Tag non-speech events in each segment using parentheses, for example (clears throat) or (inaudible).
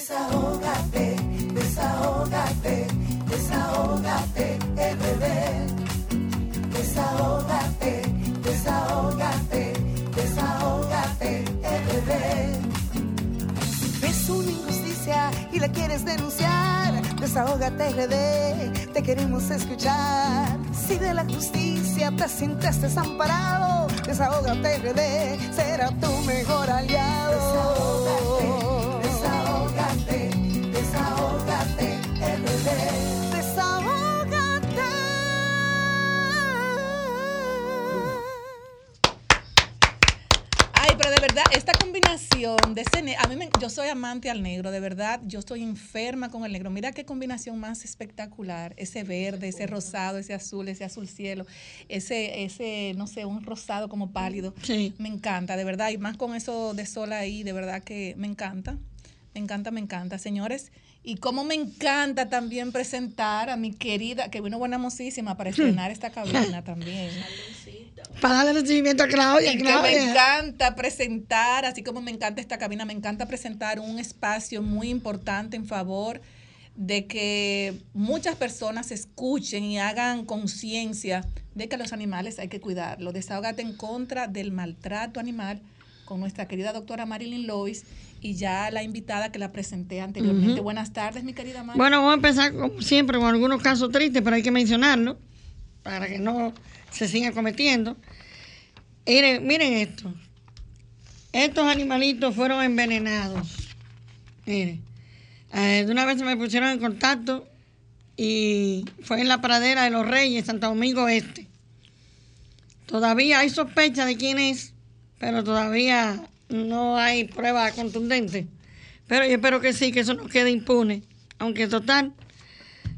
Desahógate, desahógate, desahógate, bebé. Desahógate, desahógate, desahógate, bebé. Si ves una injusticia y la quieres denunciar, desahógate, RD, te queremos escuchar. Si de la justicia te sientes desamparado, desahógate, RD, será tu mejor aliado. Desahógate, combinación de ese ne- a mí me- yo soy amante al negro, de verdad, yo estoy enferma con el negro. Mira qué combinación más espectacular, ese verde, ese rosado, ese azul, ese azul cielo, ese ese no sé, un rosado como pálido. Sí. Me encanta, de verdad, y más con eso de sol ahí, de verdad que me encanta. Me encanta, me encanta, señores. Y como me encanta también presentar a mi querida, que vino buena mocísima para estrenar esta cabina también. Para darle recibimiento a Claudia. Y que Claudia. me encanta presentar, así como me encanta esta cabina, me encanta presentar un espacio muy importante en favor de que muchas personas escuchen y hagan conciencia de que los animales hay que cuidarlos. Desahógate en contra del maltrato animal con nuestra querida doctora Marilyn Lois y ya la invitada que la presenté anteriormente. Buenas tardes, mi querida Marilyn. Bueno, vamos a empezar como siempre con algunos casos tristes, pero hay que mencionarlo para que no se sigan cometiendo. Miren, miren esto. Estos animalitos fueron envenenados. Miren, eh, de una vez se me pusieron en contacto y fue en la pradera de los Reyes, Santo Domingo Este. Todavía hay sospecha de quién es, pero todavía no hay prueba contundente. Pero yo espero que sí, que eso no quede impune. Aunque total,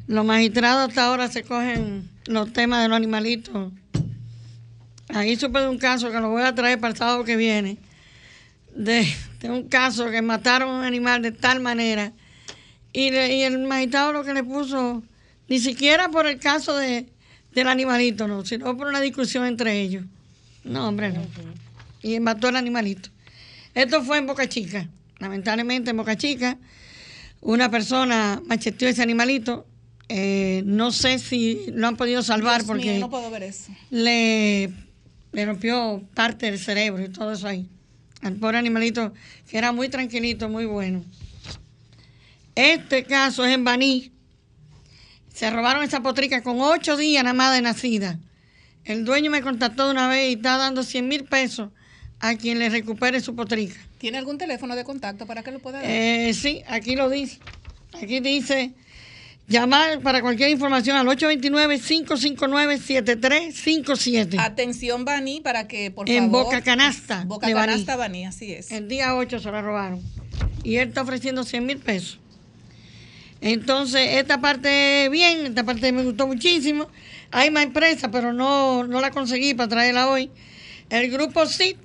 los magistrados hasta ahora se cogen los temas de los animalitos. Ahí supe de un caso que lo voy a traer para el sábado que viene. De, de un caso que mataron a un animal de tal manera. Y, le- y el magistrado lo que le puso, ni siquiera por el caso de, del animalito, no, sino por una discusión entre ellos. No, hombre, no. Y mató al animalito. Esto fue en Boca Chica. Lamentablemente en Boca Chica, una persona macheteó ese animalito. Eh, no sé si lo han podido salvar Dios porque mío, no puedo ver eso. le, le rompió parte del cerebro y todo eso ahí. Al pobre animalito, que era muy tranquilito, muy bueno. Este caso es en Baní. Se robaron esa potrica con ocho días nada más de nacida. El dueño me contactó de una vez y está dando 100 mil pesos a quien le recupere su potrica. ¿Tiene algún teléfono de contacto para que lo pueda dar? Eh, sí, aquí lo dice. Aquí dice llamar para cualquier información al 829-559-7357. Atención, Bani, para que, por en favor. Boca Canasta. Boca de. Canasta, Bani, así es. El día 8 se la robaron. Y él está ofreciendo 100 mil pesos. Entonces, esta parte bien, esta parte me gustó muchísimo. Hay más empresas, pero no, no la conseguí para traerla hoy. El grupo CIT.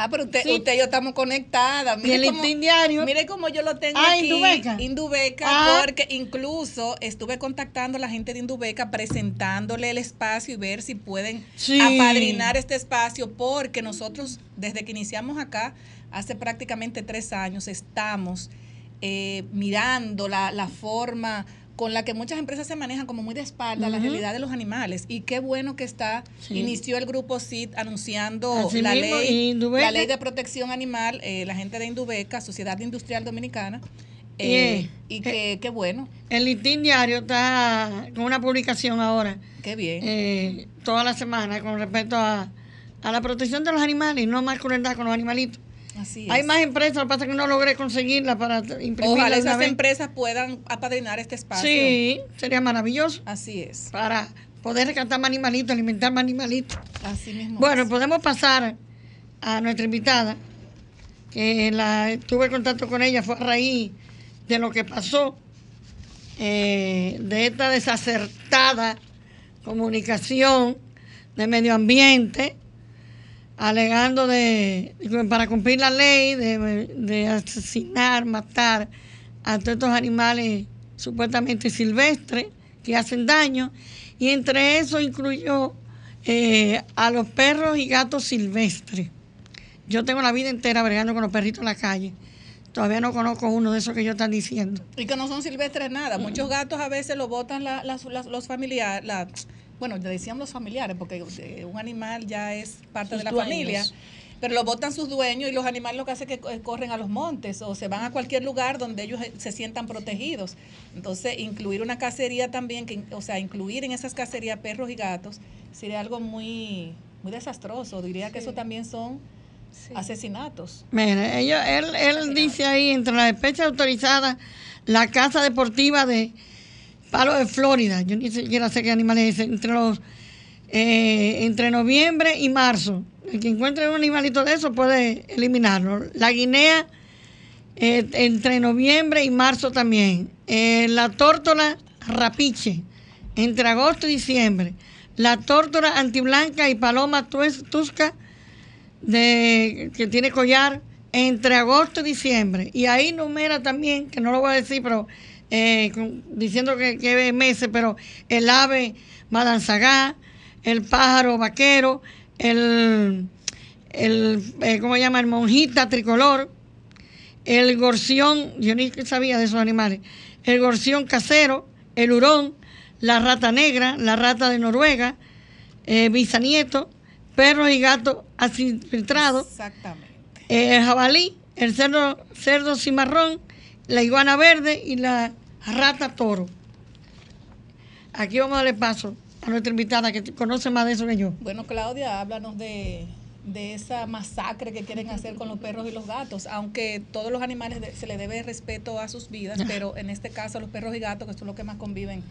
Ah, pero usted, Sí. usted y yo estamos conectadas. Y el Diario. Mire cómo yo lo tengo Ah, aquí. Indubeca. Indubeca, Ah. porque incluso estuve contactando a la gente de Indubeca presentándole el espacio y ver si pueden Sí. apadrinar este espacio, porque nosotros, desde que iniciamos acá, hace prácticamente tres años, estamos eh, mirando la, la forma con la que muchas empresas se manejan como muy de espalda a la realidad de los animales. Y qué bueno que está, Sí. inició el grupo CID anunciando Así la mismo, ley, la ley de protección animal, eh, la gente de Indubeca, Sociedad Industrial Dominicana, Y, eh, eh, y que, qué bueno, El Listín Diario está con una publicación ahora, qué bien. toda la semana, con respecto a, a la protección de los animales y no más crueldad con los animalitos. Así es. Hay más empresas, lo que pasa es que no logré conseguirla para imprimirla Ojalá esas vez. empresas puedan apadrinar este espacio. Sí, sería maravilloso Así es. para poder rescatar más animalitos, alimentar más animalitos. Así mismo. Bueno, es. podemos pasar a nuestra invitada, que la, tuve contacto con ella, fue a raíz de lo que pasó, eh, de esta desacertada comunicación de medio ambiente, alegando de, para cumplir la ley de, de asesinar, matar a todos estos animales supuestamente silvestres que hacen daño, y entre eso incluyó eh, a los perros y gatos silvestres. Yo tengo la vida entera bregando con los perritos en la calle. Todavía no conozco uno de esos que ellos están diciendo. Y que no son silvestres nada. Muchos gatos a veces lo botan la- las- los familiares, la, bueno, le decían los familiares, porque eh, un animal ya es parte Sus de la dueños. familia. Pero lo botan sus dueños y los animales lo que hacen es que eh, corren a los montes o se van a cualquier lugar donde ellos eh, se sientan protegidos. Entonces, incluir una cacería también, que, o sea, incluir en esas cacerías perros y gatos sería algo muy, muy desastroso. Diría que eso también son asesinatos. Mira, ellos, él, él dice ahí, entre las especies autorizadas, la casa deportiva de Palo de Florida. Yo ni siquiera sé qué animales es. Entre los eh, entre noviembre y marzo. El que encuentre un animalito de eso puede eliminarlo. La guinea eh, entre noviembre y marzo también. Eh, la tórtola rapiche entre agosto y diciembre. La tórtola antiblanca y paloma tusca de, que tiene collar entre agosto y diciembre. Y ahí numera también, que no lo voy a decir, pero eh, diciendo que, que meses, pero el ave malanzagá, el pájaro vaquero, el, el eh, ¿cómo se llama? El monjita tricolor, el gorción, yo ni sabía de esos animales, el gorción casero, el hurón, la rata negra, la rata de Noruega, eh, bisanieto, perros y gatos filtrados, Exactamente. el jabalí, el cerdo, cerdo cimarrón, la iguana verde y la rata toro. Aquí vamos a darle paso a nuestra invitada que conoce más de eso que yo. Bueno, Claudia, háblanos de, de esa masacre que quieren hacer con los perros y los gatos, aunque todos los animales de- se le debe respeto a sus vidas, pero en este caso los perros y gatos, que son los que más conviven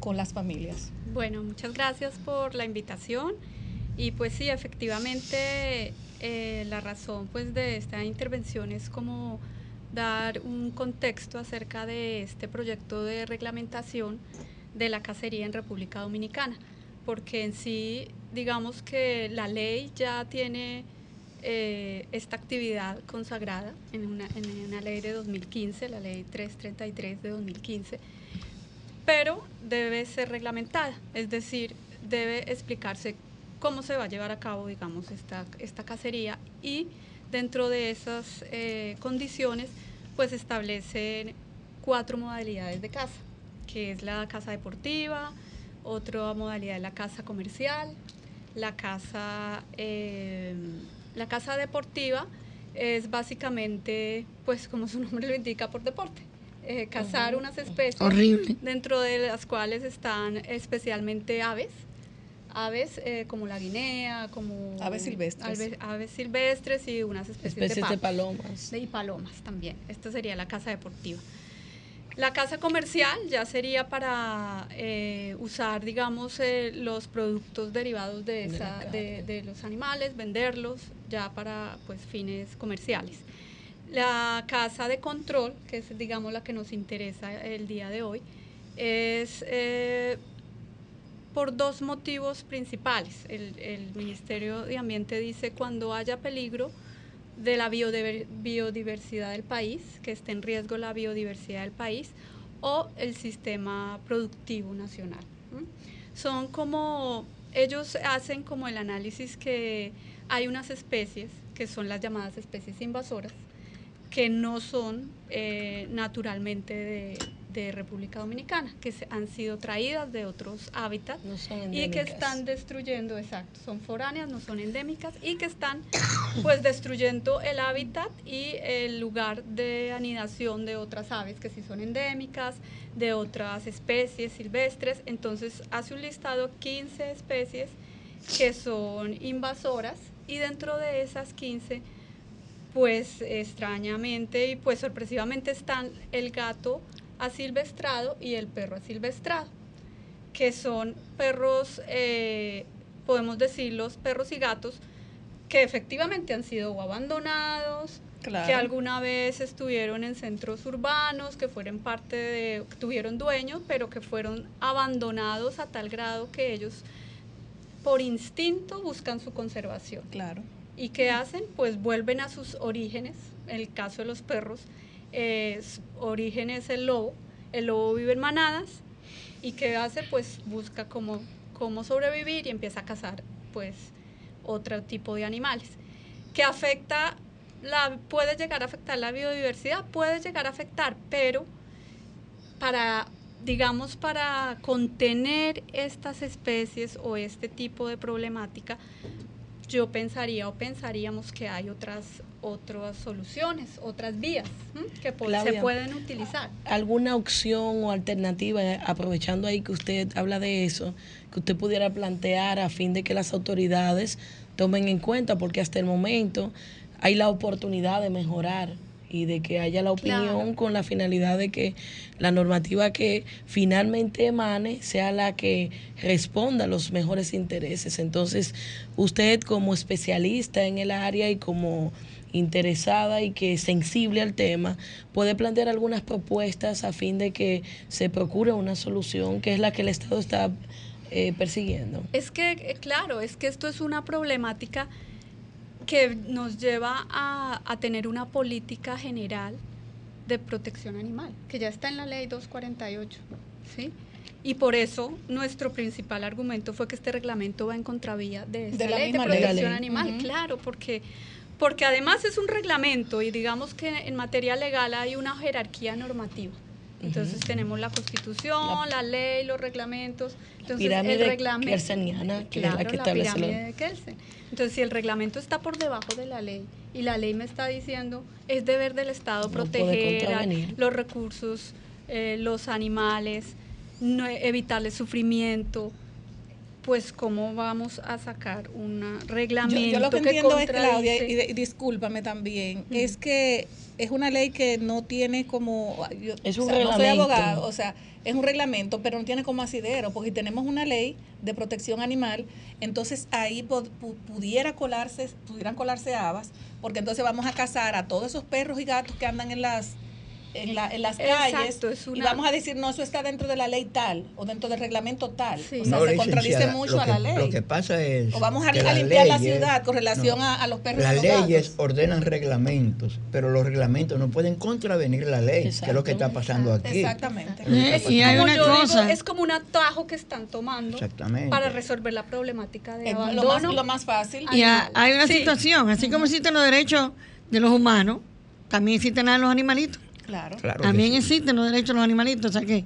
con las familias. Bueno, muchas gracias por la invitación. Y pues sí, efectivamente, eh, la razón pues de esta intervención es como dar un contexto acerca de este proyecto de reglamentación de la cacería en República Dominicana, porque en sí, digamos que la ley ya tiene eh, esta actividad consagrada en una, en una ley de 2015, la ley 333 de 2015, pero debe ser reglamentada, es decir, debe explicarse cómo se va a llevar a cabo, digamos, esta, esta cacería y dentro de esas eh, condiciones, pues establecen cuatro modalidades de caza, que es la caza deportiva, otra modalidad es la caza comercial, la caza, eh, la caza deportiva es básicamente, pues como su (laughs) nombre lo indica, por deporte. Eh, cazar unas especies Horrible. dentro de las cuales están especialmente aves, aves eh, como la guinea, como Aves silvestres. aves silvestres y unas especies, Especies de de, patos. palomas. De- y palomas también. Esta sería la caza deportiva. La caza comercial ya sería para eh, usar, digamos, eh, los productos derivados de, De esa, de, de los animales, venderlos ya para pues, fines comerciales. La caza de control, que es, digamos, la que nos interesa el día de hoy, es eh, por dos motivos principales. El, el Ministerio de Ambiente dice cuando haya peligro de la biodiver- biodiversidad del país, que esté en riesgo la biodiversidad del país, o el sistema productivo nacional. Son como, ellos hacen como el análisis que hay unas especies, que son las llamadas especies invasoras, que no son eh, naturalmente de, de República Dominicana, que se- han sido traídas de otros hábitats No son y que están destruyendo, exacto, son foráneas, no son endémicas y que están pues destruyendo el hábitat y el lugar de anidación de otras aves que sí son endémicas, de otras especies silvestres. Entonces hace un listado 15 especies que son invasoras y dentro de esas 15 pues extrañamente y pues sorpresivamente están el gato asilvestrado y el perro asilvestrado, que son perros, eh, podemos decir los perros y gatos, que efectivamente han sido abandonados, Claro. que alguna vez estuvieron en centros urbanos, que fueron parte de, tuvieron dueños, pero que fueron abandonados a tal grado que ellos por instinto buscan su conservación. Claro. ¿Y qué hacen? Pues vuelven a sus orígenes. En el caso de los perros, origen es el lobo. El lobo vive en manadas. ¿Y qué hace? Pues busca cómo, cómo sobrevivir y empieza a cazar pues otro tipo de animales. Que afecta la, puede llegar a afectar la biodiversidad, puede llegar a afectar, pero para, digamos, para contener estas especies o este tipo de problemática, yo pensaría o pensaríamos que hay otras otras soluciones, otras vías que se pueden utilizar. ¿Alguna opción o alternativa, aprovechando ahí que usted habla de eso, que usted pudiera plantear a fin de que las autoridades tomen en cuenta? Porque hasta el momento hay la oportunidad de mejorar y de que haya la opinión con la finalidad de que la normativa que finalmente emane sea la que responda a los mejores intereses. Entonces, usted como especialista en el área y como interesada y que es sensible al tema, puede plantear algunas propuestas a fin de que se procure una solución que es la que el Estado está eh, persiguiendo. Es que, eh, claro, es que esto es una problemática que nos lleva a, tener una política general de protección animal, que ya está en la ley 248, ¿sí? Y por eso nuestro principal argumento fue que este reglamento va en contravía de esta ley de protección animal, claro, porque porque además es un reglamento y digamos que en materia legal hay una jerarquía normativa. Entonces tenemos la constitución, la, ley, los reglamentos. Entonces pirámide el reglamento. que es la que establece de Kelsen. Entonces, si el reglamento está por debajo de la ley y la ley me está diciendo es deber del Estado proteger los recursos, eh, los animales, no, evitarles sufrimiento, pues cómo vamos a sacar un reglamento. Yo, lo que, entiendo es, Claudia, y, discúlpame también, es que es una ley que no tiene como... es un reglamento. No soy abogado, o sea, es un reglamento, pero no tiene como asidero, porque tenemos una ley de protección animal, entonces ahí pudiera colarse, pudieran colarse habas, porque entonces vamos a cazar a todos esos perros y gatos que andan en las en, la, en las calles y vamos a decir, no, eso está dentro de la ley tal o dentro del reglamento tal. O sea, se contradice mucho a la ley. Lo que pasa es. O vamos a, limpiar la ciudad con relación a, los perros Las leyes ordenan reglamentos, pero los reglamentos no pueden contravenir la ley, que es lo que está pasando aquí. Exactamente. y hay una cosa. es como un atajo que están tomando para resolver la problemática de abandono. Lo más, lo más fácil. Y hay una situación, así como existen los derechos de los humanos, también existen los animalitos. Claro. También existen los derechos de los animalitos. O sea que,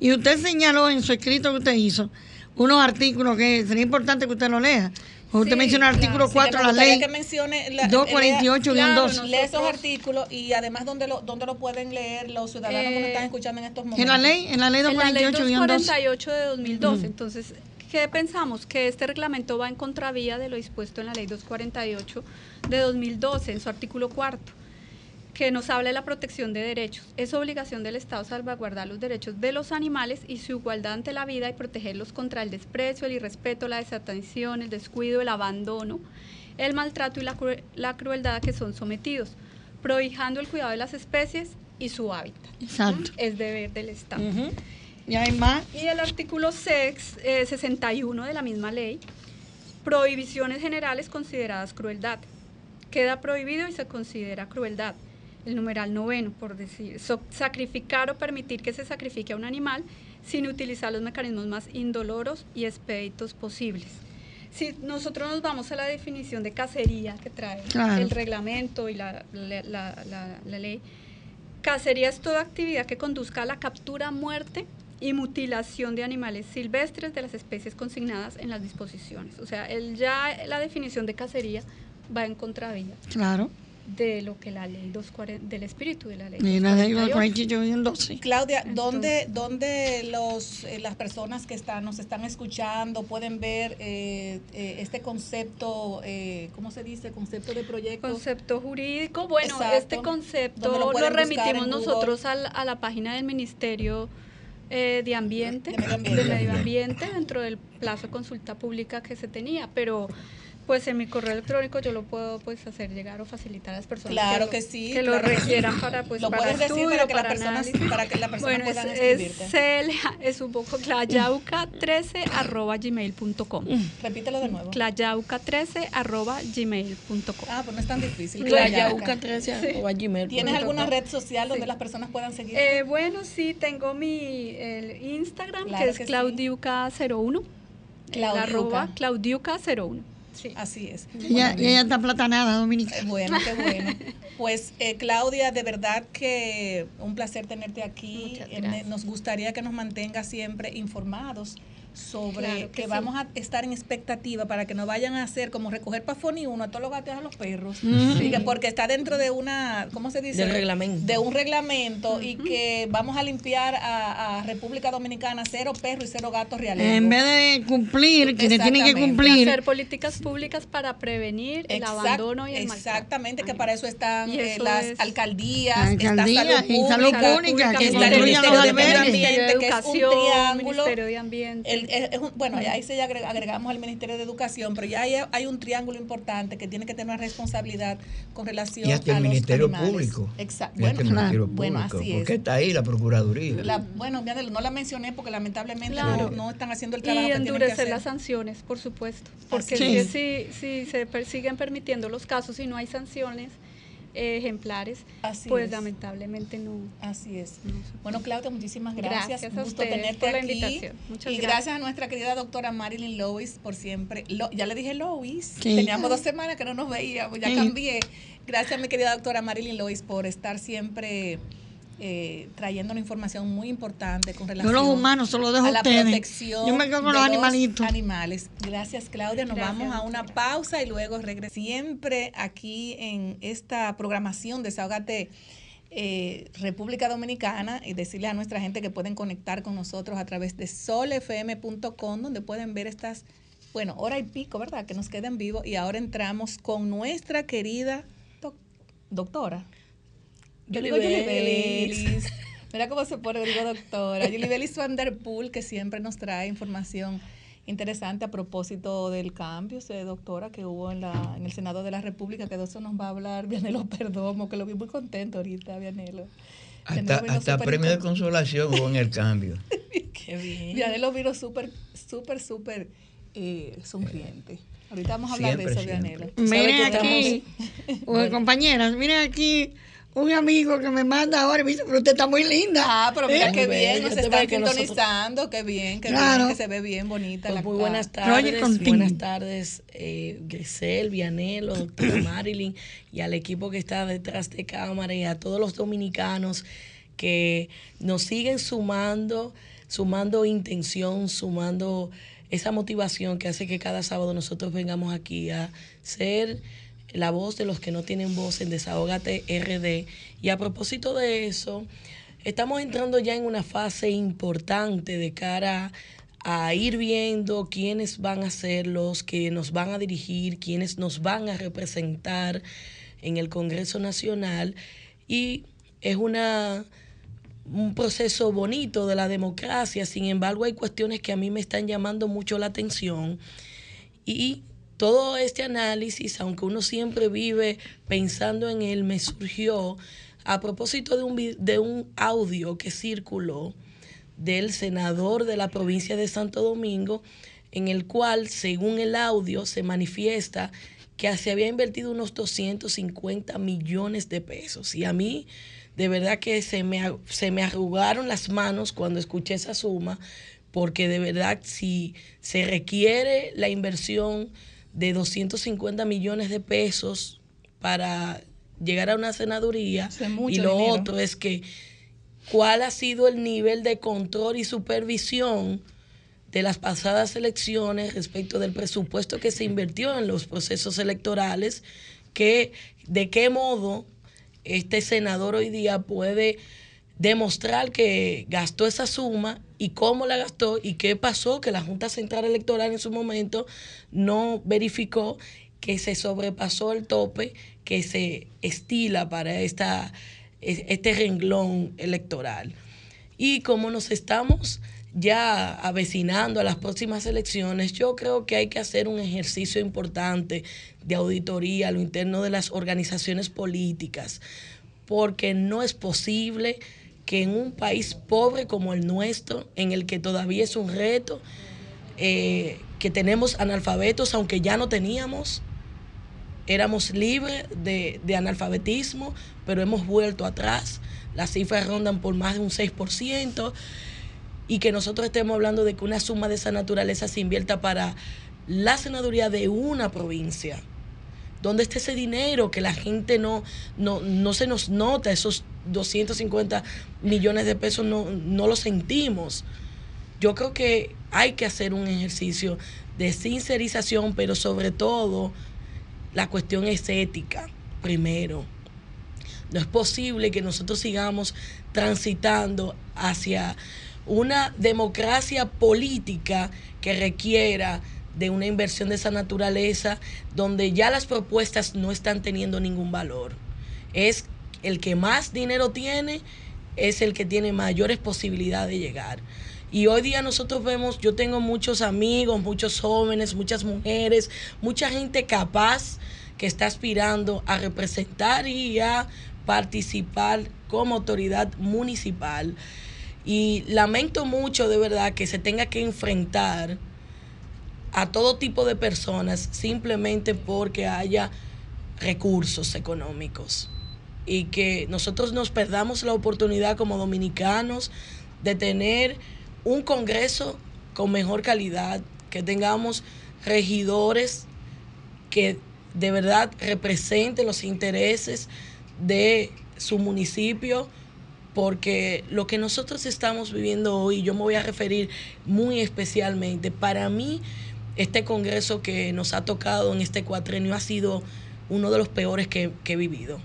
y usted señaló en su escrito que usted hizo unos artículos que sería importante que usted lo lea. Usted menciona el artículo 4 de la ley que mencione 248 claro, Lee esos artículos y además dónde lo, dónde lo pueden leer los ciudadanos que nos están escuchando en estos momentos. En la ley, en la ley 248, en la ley 248 de 2012. Entonces, ¿qué pensamos? Que este reglamento va en contravía de lo dispuesto en la ley 248 de 2012, en su artículo cuarto que nos habla de la protección de derechos. Es obligación del Estado salvaguardar los derechos de los animales y su igualdad ante la vida y protegerlos contra el desprecio, el irrespeto, la desatención, el descuido, el abandono, el maltrato y la, crueldad a que son sometidos, prohijando el cuidado de las especies y su hábitat. Exacto. Es deber del Estado. Y hay más. Y el artículo 6, 61 eh, de la misma ley, prohibiciones generales consideradas crueldad. Queda prohibido y se considera crueldad el numeral noveno, por decir, sacrificar o permitir que se sacrifique a un animal sin utilizar los mecanismos más indoloros y expeditos posibles. Si nosotros nos vamos a la definición de cacería que trae el reglamento y la, la, ley, cacería es toda actividad que conduzca a la captura, muerte y mutilación de animales silvestres de las especies consignadas en las disposiciones. O sea, el, ya la definición de cacería va en contravía. Claro de lo que la ley 240, del espíritu de la ley. Claudia, ¿dónde, dónde los, eh, las personas que están, nos están escuchando pueden ver eh, eh, este concepto, ¿cómo se dice? Concepto de proyecto. Concepto jurídico. Bueno, este concepto lo, remitimos nosotros a la, página del Ministerio. de ambiente, de medio ambiente, dentro del plazo de consulta pública que se tenía, pero pues en mi correo electrónico yo lo puedo pues hacer llegar o facilitar a las personas claro que, sí que lo requieran para pues lo para puedes decir para que las personas para que la persona bueno, es, es un poco clayauca13 arroba gmail.com repítelo de nuevo. clayauca13 arroba gmail.com ah pues no es tan difícil. Clayauca13 arroba gmail ¿tienes alguna red social donde las personas puedan seguir? Eh, bueno sí tengo mi el Instagram que es claudiuca01 Claudiuca. arroba claudiuca01 Sí. Así es. Ella, y ella está platanada, Dominica. Eh, Bueno, qué (laughs) bueno. Pues eh, Claudia, de verdad que un placer tenerte aquí. Eh. Nos gustaría que nos mantengas siempre informados sobre Claro que, que sí. vamos a estar en expectativa para que no vayan a hacer como recoger pafón y uno a todos los gatos y a los perros. Y que porque está dentro de una, ¿cómo se dice? Del reglamento. De un reglamento y que vamos a limpiar a, a República Dominicana cero perros y cero gatos reales. En vez de cumplir, quienes tienen que cumplir. hacer políticas públicas para prevenir el Exact- abandono y el maltrato. Exactamente, que para eso están eh, eso las es- alcaldías, Alcaldía está y salud pública, que está el Ministerio de Medio. Ambiente, que es un Educación, triángulo. Ministerio de Ambiente. El- es- es un- bueno, ahí se agreg- agregamos al Ministerio de Educación, pero ya hay, hay un triángulo importante que tiene que tener una responsabilidad con relación Y hasta el a los Ministerio animales. Público. Exacto. El Bueno, Ministerio bueno, así porque es. está ahí la Procuraduría. La- bueno, no la mencioné porque lamentablemente Claro. no, no están haciendo el trabajo y que tienen que endurecer hacer. las sanciones, por supuesto. Porque si, si, si se per- siguen permitiendo los casos y no hay sanciones ejemplares, Así pues es. lamentablemente no. Así es. no Bueno, Claudia, muchísimas gracias. Gracias Un a gusto ustedes tenerte por la aquí. invitación. Muchas y gracias. gracias a nuestra querida doctora Marilyn Lois por siempre. Lo- ya le dije Lois. Sí. Teníamos dos semanas que no nos veíamos, ya Sí. cambié. Gracias, mi querida doctora Marilyn Lois, por estar siempre eh, trayendo una información muy importante con Yo relación los humanos se los dejo a la ustedes. protección Yo me quedo con de los animalitos. animales. Gracias, Claudia. Nos Gracias, vamos a una pausa y luego regresamos. Siempre aquí en esta programación Desahógate eh, República Dominicana y decirle a nuestra gente que pueden conectar con nosotros a través de solfm.com donde pueden ver estas, bueno, hora y pico, ¿verdad? Que nos queden vivos y ahora entramos con nuestra querida doc- doctora. Yo digo Julie. Belis. (laughs) Mira cómo se pone, digo doctora. Julie Belis Van Der Poel, que siempre nos trae información interesante a propósito del cambio, doctora, que hubo en, la, en el Senado de la República, que de eso nos va a hablar Vianelo Perdomo, que lo vi muy contento ahorita, Vianelo. Hasta, hasta premio de consolación hubo en el cambio. (laughs) Qué bien. Vianelo vino súper, súper, súper eh, sonriente. Ahorita vamos a hablar de eso, Vianelo. Miren aquí, (laughs) compañeras, miren aquí un amigo que me manda ahora y me dice, pero usted está muy linda. Ah, pero mira Eh, qué bien, nos están nosotros- sintonizando, qué bien, qué Claro. bien, que se ve bien bonita Pues la muy buenas tardes, buenas tardes, eh, Grisel, Vianelo, doctora (clears throat) Marilyn y al equipo que está detrás de cámara y a todos los dominicanos que nos siguen sumando, sumando intención, sumando esa motivación que hace que cada sábado nosotros vengamos aquí a ser la voz de los que no tienen voz en Desahógate RD. Y a propósito de eso, estamos entrando ya en una fase importante de cara a ir viendo quiénes van a ser los que nos van a dirigir, quiénes nos van a representar en el Congreso Nacional. Y es una un proceso bonito de la democracia, sin embargo hay cuestiones que a mí me están llamando mucho la atención y todo este análisis, aunque uno siempre vive pensando en él, me surgió a propósito de un, de un audio que circuló del senador de la provincia de Santo Domingo, en el cual, según el audio, se manifiesta que se había invertido unos 250 millones de pesos. Y a mí, de verdad que se me, se me arrugaron las manos cuando escuché esa suma, porque de verdad si se requiere la inversión de 250 millones de pesos para llegar a una senaduría, y lo dinero. otro es que cuál ha sido el nivel de control y supervisión de las pasadas elecciones respecto del presupuesto que se invirtió en los procesos electorales, que de qué modo este senador hoy día puede demostrar que gastó esa suma y cómo la gastó y qué pasó, que la Junta Central Electoral en su momento no verificó que se sobrepasó el tope que se estila para esta, es- este renglón electoral. Y como nos estamos ya avecinando a las próximas elecciones, yo creo que hay que hacer un ejercicio importante de auditoría a lo interno de las organizaciones políticas, porque no es posible que en un país pobre como el nuestro, en el que todavía es un reto, eh, que tenemos analfabetos, aunque ya no teníamos, éramos libres de, de analfabetismo, pero hemos vuelto atrás. Las cifras rondan por más de un 6%, y que nosotros estemos hablando de que una suma de esa naturaleza se invierta para la senaduría de una provincia. ¿Dónde está ese dinero que la gente no, no, no se nos nota? Esos 250 millones de pesos no, no lo sentimos. Yo creo que hay que hacer un ejercicio de sincerización, pero sobre todo la cuestión es ética, primero. No es posible que nosotros sigamos transitando hacia una democracia política que requiera de una inversión de esa naturaleza donde ya las propuestas no están teniendo ningún valor. Es el que más dinero tiene, es el que tiene mayores posibilidades de llegar. Y hoy día nosotros vemos, yo tengo muchos amigos, muchos jóvenes, muchas mujeres, mucha gente capaz que está aspirando a representar y a participar como autoridad municipal. Y lamento mucho de verdad que se tenga que enfrentar a todo tipo de personas simplemente porque haya recursos económicos y que nosotros nos perdamos la oportunidad como dominicanos de tener un Congreso con mejor calidad, que tengamos regidores que de verdad representen los intereses de su municipio, porque lo que nosotros estamos viviendo hoy, yo me voy a referir muy especialmente, para mí este Congreso que nos ha tocado en este cuatrenio ha sido uno de los peores que, he vivido.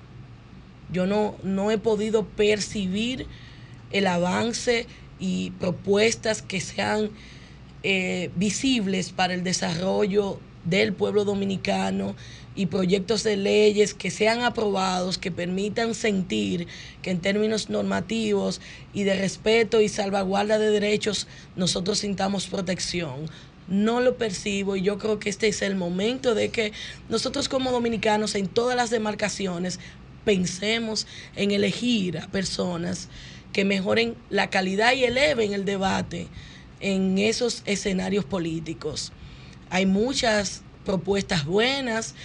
Yo no, no he podido percibir el avance y propuestas que sean eh, visibles para el desarrollo del pueblo dominicano y proyectos de leyes que sean aprobados, que permitan sentir que en términos normativos y de respeto y salvaguarda de derechos nosotros sintamos protección. No lo percibo y yo creo que este es el momento de que nosotros como dominicanos en todas las demarcaciones pensemos en elegir a personas que mejoren la calidad y eleven el debate en esos escenarios políticos. Hay muchas propuestas buenas,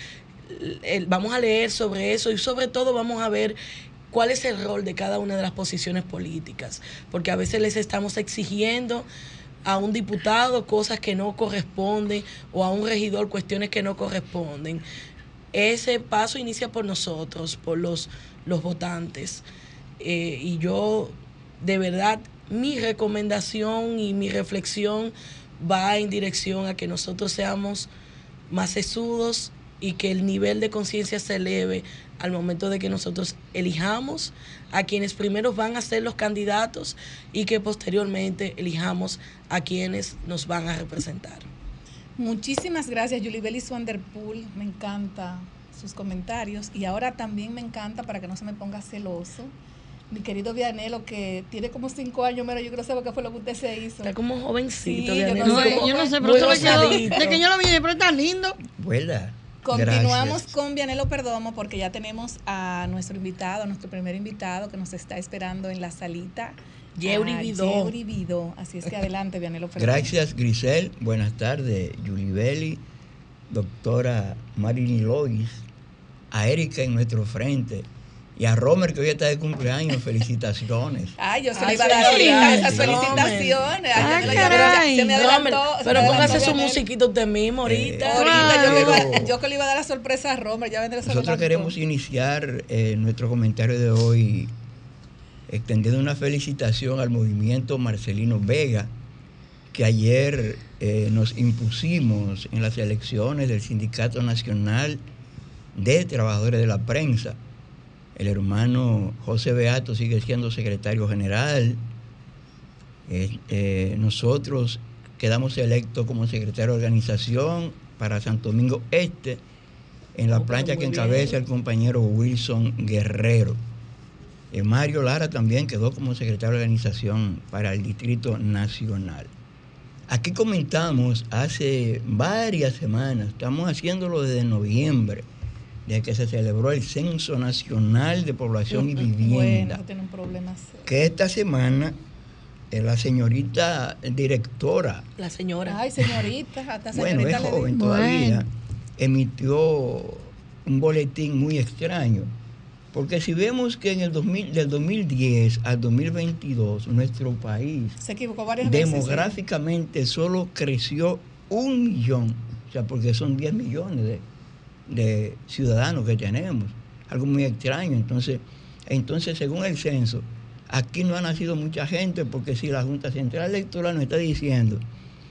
vamos a leer sobre eso y sobre todo vamos a ver cuál es el rol de cada una de las posiciones políticas, porque a veces les estamos exigiendo a un diputado cosas que no corresponden o a un regidor cuestiones que no corresponden. Ese paso inicia por nosotros, por los, los votantes. Eh, y yo, de verdad, mi recomendación y mi reflexión va en dirección a que nosotros seamos más sesudos y que el nivel de conciencia se eleve al momento de que nosotros elijamos a quienes primero van a ser los candidatos y que posteriormente elijamos a quienes nos van a representar. Muchísimas gracias, Julie Bellis Wanderpool. Me encanta sus comentarios y ahora también me encanta para que no se me ponga celoso mi querido Vianelo, que tiene como cinco años, pero yo creo que qué fue lo que usted se hizo. Está como jovencito, sí, Yo no, sé, yo no sé pero de que yo lo vi, pero está lindo. Vuela. Continuamos con Vianelo Perdomo porque ya tenemos a nuestro invitado, a nuestro primer invitado que nos está esperando en la salita. Yeuri Vidó. Así es que (laughs) adelante, Vianelo Perdomo. Gracias, Grisel. Buenas tardes, Julie Belli, doctora Marini Lois, a Erika en nuestro frente y a Romer, que hoy está de cumpleaños, felicitaciones. Ay, yo se le iba a dar esas felicitaciones. Ah, caray. Se me adelantó. pero póngase su musiquito usted mismo ahorita. Eh, ahorita yo, que iba, yo, que le iba a dar la sorpresa a Romer, ya vendré Nosotros queremos iniciar eh, nuestro comentario de hoy extendiendo una felicitación al movimiento Marcelino Vega, que ayer eh, nos impusimos en las elecciones del Sindicato Nacional de Trabajadores de la Prensa el hermano José Beato sigue siendo secretario general. Eh, nosotros quedamos electos como secretario de organización para Santo Domingo Este, en la plancha que encabeza el compañero Wilson Guerrero. Eh, Mario Lara también quedó como secretario de organización para el Distrito Nacional. Aquí comentamos hace varias semanas, estamos haciéndolo desde noviembre, de que se celebró el Censo Nacional de Población y Vivienda. Bueno, que esta semana eh, la señorita directora. La señora. Ay, señorita, hasta Bueno, es joven todavía. Emitió un boletín muy extraño. Porque si vemos que en el 2000, del 2010 al 2022 nuestro país se equivocó varias demográficamente solo creció un millón O sea, porque son 10 millones de, de ciudadanos que tenemos. Algo muy extraño. Entonces, entonces, según el censo, aquí no ha nacido mucha gente porque si la Junta Central Electoral nos está diciendo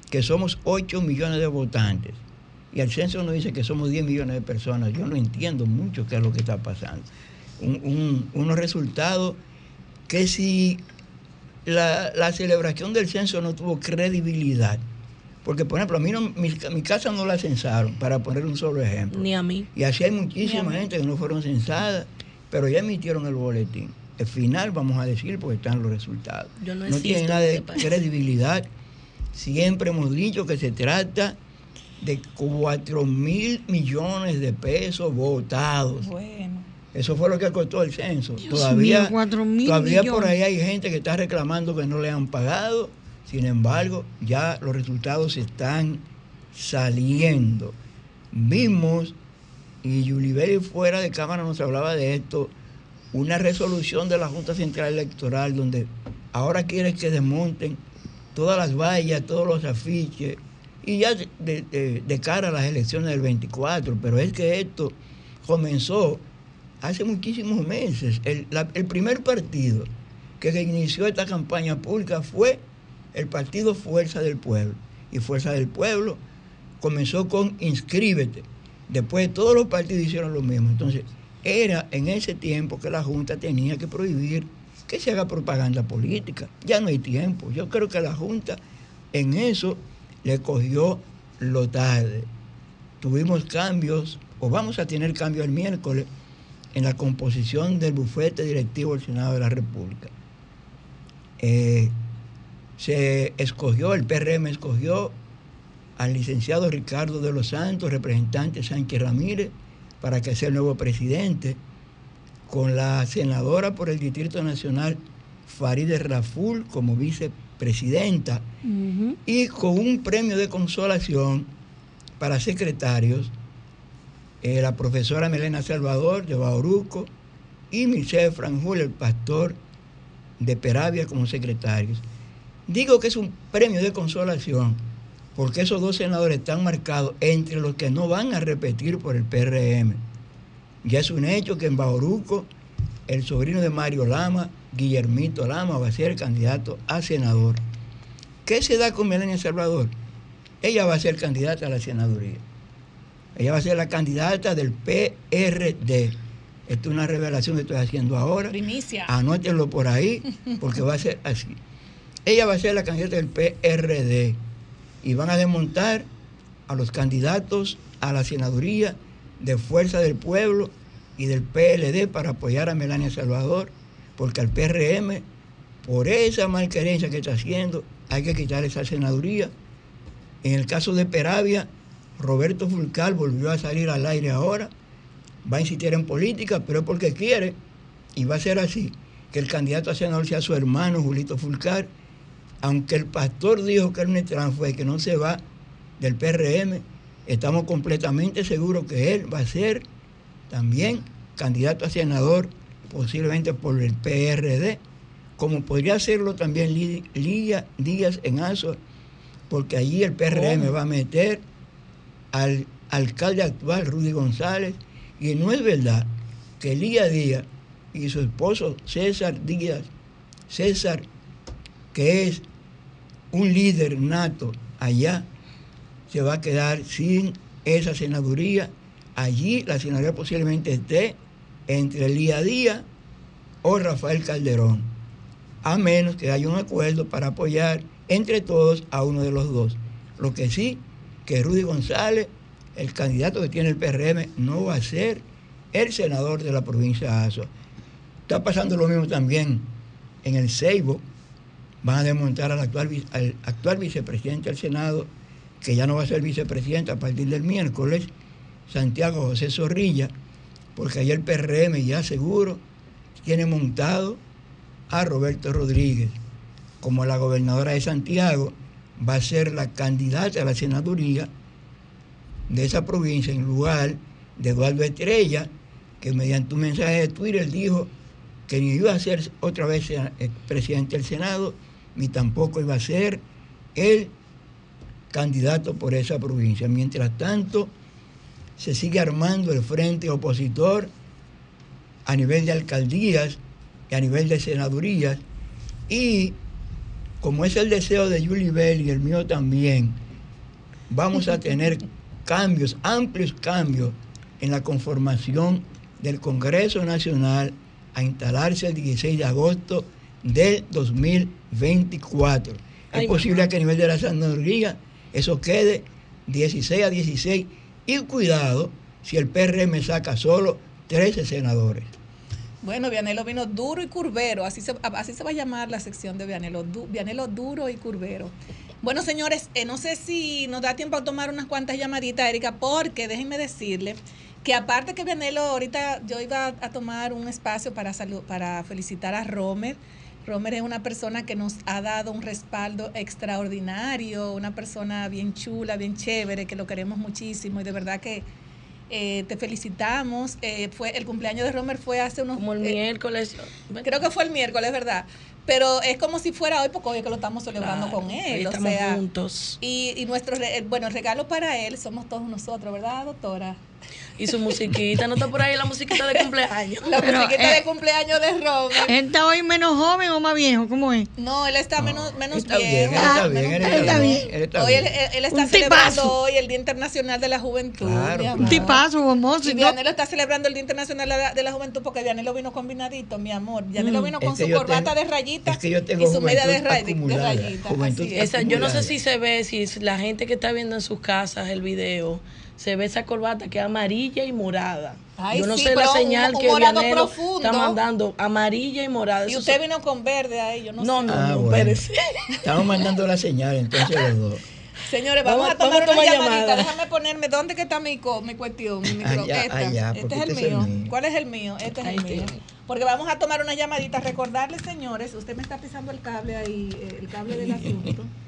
que somos 8 millones de votantes y el censo nos dice que somos 10 millones de personas, yo no entiendo mucho qué es lo que está pasando. Un- un- unos resultados que si la, la celebración del censo no tuvo credibilidad, porque por ejemplo, a mí no, mi, mi casa no la censaron, para poner un solo ejemplo. Ni a mí. Y así hay muchísima gente que no fueron censadas, pero ya emitieron el boletín. El final vamos a decir porque están los resultados. Yo no tiene nada de credibilidad. Siempre hemos dicho que se trata de 4 mil millones de pesos votados. Bueno. Eso fue lo que costó el censo. Dios todavía mío, 4.000 todavía por ahí hay gente que está reclamando que no le han pagado. Sin embargo, ya los resultados están saliendo. Vimos, y Yulibeli fuera de cámara nos hablaba de esto, una resolución de la Junta Central Electoral donde ahora quiere que desmonten todas las vallas, todos los afiches, y ya de, cara a las elecciones del 24, pero es que esto comenzó hace muchísimos meses. El, el primer partido que inició esta campaña pública fue el partido Fuerza del Pueblo. Y Fuerza del Pueblo comenzó con inscríbete. Después todos los partidos hicieron lo mismo. Entonces, era en ese tiempo que la Junta tenía que prohibir que se haga propaganda política. Ya no hay tiempo. Yo creo que la Junta en eso le cogió lo tarde. Tuvimos cambios, o vamos a tener cambios el miércoles, en la composición del bufete directivo del Senado de la República. Eh, se escogió, el PRM escogió al licenciado Ricardo de los Santos, representante Sánchez Ramírez, para que sea el nuevo presidente, con la senadora por el Distrito Nacional Farideh Raful como vicepresidenta y con un premio de consolación para secretarios, eh, la profesora Melena Salvador de Bauruco y Michelle Franjul, el pastor de Peravia como secretarios. Digo que es un premio de consolación porque esos dos senadores están marcados entre los que no van a repetir por el PRM. Ya es un hecho que en Bauruco el sobrino de Mario Lama, Guillermito Lama, va a ser candidato a senador. ¿Qué se da con Melania Salvador? Ella va a ser candidata a la senaduría. Ella va a ser la candidata del PRD. Esto es una revelación que estoy haciendo ahora. Primicia. Anótenlo por ahí, porque va a ser así. Ella va a ser la candidata del PRD y van a desmontar a los candidatos a la senaduría de Fuerza del Pueblo y del PLD para apoyar a Melania Salvador, porque al PRM, por esa malquerencia que está haciendo, hay que quitar esa senaduría. En el caso de Peravia, Roberto Fulcal volvió a salir al aire ahora, va a insistir en política, pero es porque quiere, y va a ser así, que el candidato a senador sea su hermano Julito Fulcar, aunque el pastor dijo que era un y que no se va del PRM, estamos completamente seguros que él va a ser también candidato a senador, posiblemente por el PRD, como podría hacerlo también Lidia Díaz en Azua, porque allí el PRM ¿Cómo? va a meter al alcalde actual, Rudy González, y no es verdad que Lía Díaz y su esposo César Díaz, César, que es un líder nato allá, se va a quedar sin esa senaduría. Allí la senaduría posiblemente esté entre Lía Díaz o Rafael Calderón, a menos que haya un acuerdo para apoyar entre todos a uno de los dos. Lo que sí, que Rudy González, el candidato que tiene el PRM, no va a ser el senador de la provincia de Azua. Está pasando lo mismo también en el Ceibo. Van a desmontar al actual, al actual vicepresidente del Senado, que ya no va a ser vicepresidente a partir del miércoles, Santiago José Zorrilla, porque ahí el PRM ya seguro tiene montado a Roberto Rodríguez. Como la gobernadora de Santiago va a ser la candidata a la senaduría de esa provincia en lugar de Eduardo Estrella, que mediante un mensaje de Twitter dijo que ni iba a ser otra vez eh, presidente del Senado, ni tampoco iba a ser el candidato por esa provincia. Mientras tanto, se sigue armando el frente opositor a nivel de alcaldías y a nivel de senadurías. Y como es el deseo de Julie Bell y el mío también, vamos a tener cambios, amplios cambios en la conformación del Congreso Nacional a instalarse el 16 de agosto del 2024. Es posible que a nivel de la senaduría eso quede 16 a 16 y cuidado si el PRM saca solo 13 senadores. Bueno, Vianelo vino duro y curvero, así se, así se va a llamar la sección de Vianelo, Vianelo duro y curvero. Bueno, señores, eh, no sé si nos da tiempo a tomar unas cuantas llamaditas, Erika, porque déjenme decirle que aparte que Vianelo, ahorita yo iba a tomar un espacio para, para felicitar a Romer. Romer es una persona que nos ha dado un respaldo extraordinario, una persona bien chula, bien chévere, que lo queremos muchísimo y de verdad que eh, te felicitamos. Eh, fue El cumpleaños de Romer fue hace unos... Como el eh, miércoles. Creo que fue el miércoles, ¿verdad? Pero es como si fuera hoy, porque hoy que lo estamos celebrando con él. Estamos juntos. Y, y nuestro, bueno, el regalo para él somos todos nosotros, ¿verdad, doctora? Y su musiquita, ¿no está por ahí la musiquita de cumpleaños? La musiquita de cumpleaños de Robert. ¿Él está hoy menos joven o más viejo? ¿Cómo es? No, él está menos, menos está viejo. Bien, él está bien, él está bien. Él está hoy bien. él, él está Un celebrando tipazo. hoy el Día Internacional de la Juventud. Claro, amor. Un tipazo, famoso. Y. Vianelo está celebrando el Día Internacional de la, de la Juventud porque Vianelo vino combinadito, mi amor. Vianelo vino Es con que su corbata tengo- de rayitas es que yo tengo y su media de, ray- de acumulada, rayitas. juventud así es. Esa, yo no sé si se ve, si la gente que está viendo en sus casas el video, se ve esa corbata que es amarilla y morada. Ay, yo no sí, sé la pero un- señal un que profundo. está mandando, amarilla y morada. Y Eso usted vino con verde ahí, yo no, no, sé. no, Ah, no, bueno. Estamos mandando la señal entonces los dos. Señores, vamos, Vamos- a tomar vamos a una tomar llamadita. llamada. Déjame ponerme, ¿dónde que está mi, co- mi cuestión? Mi micro? Allá, Esta. allá, este es el este es el mío. mío. ¿Cuál es el mío? Este es Ahí el mío. tiene. Porque vamos a tomar una llamadita. Recordarles, señores, usted me está pisando el cable ahí, eh, el cable del asunto. (laughs)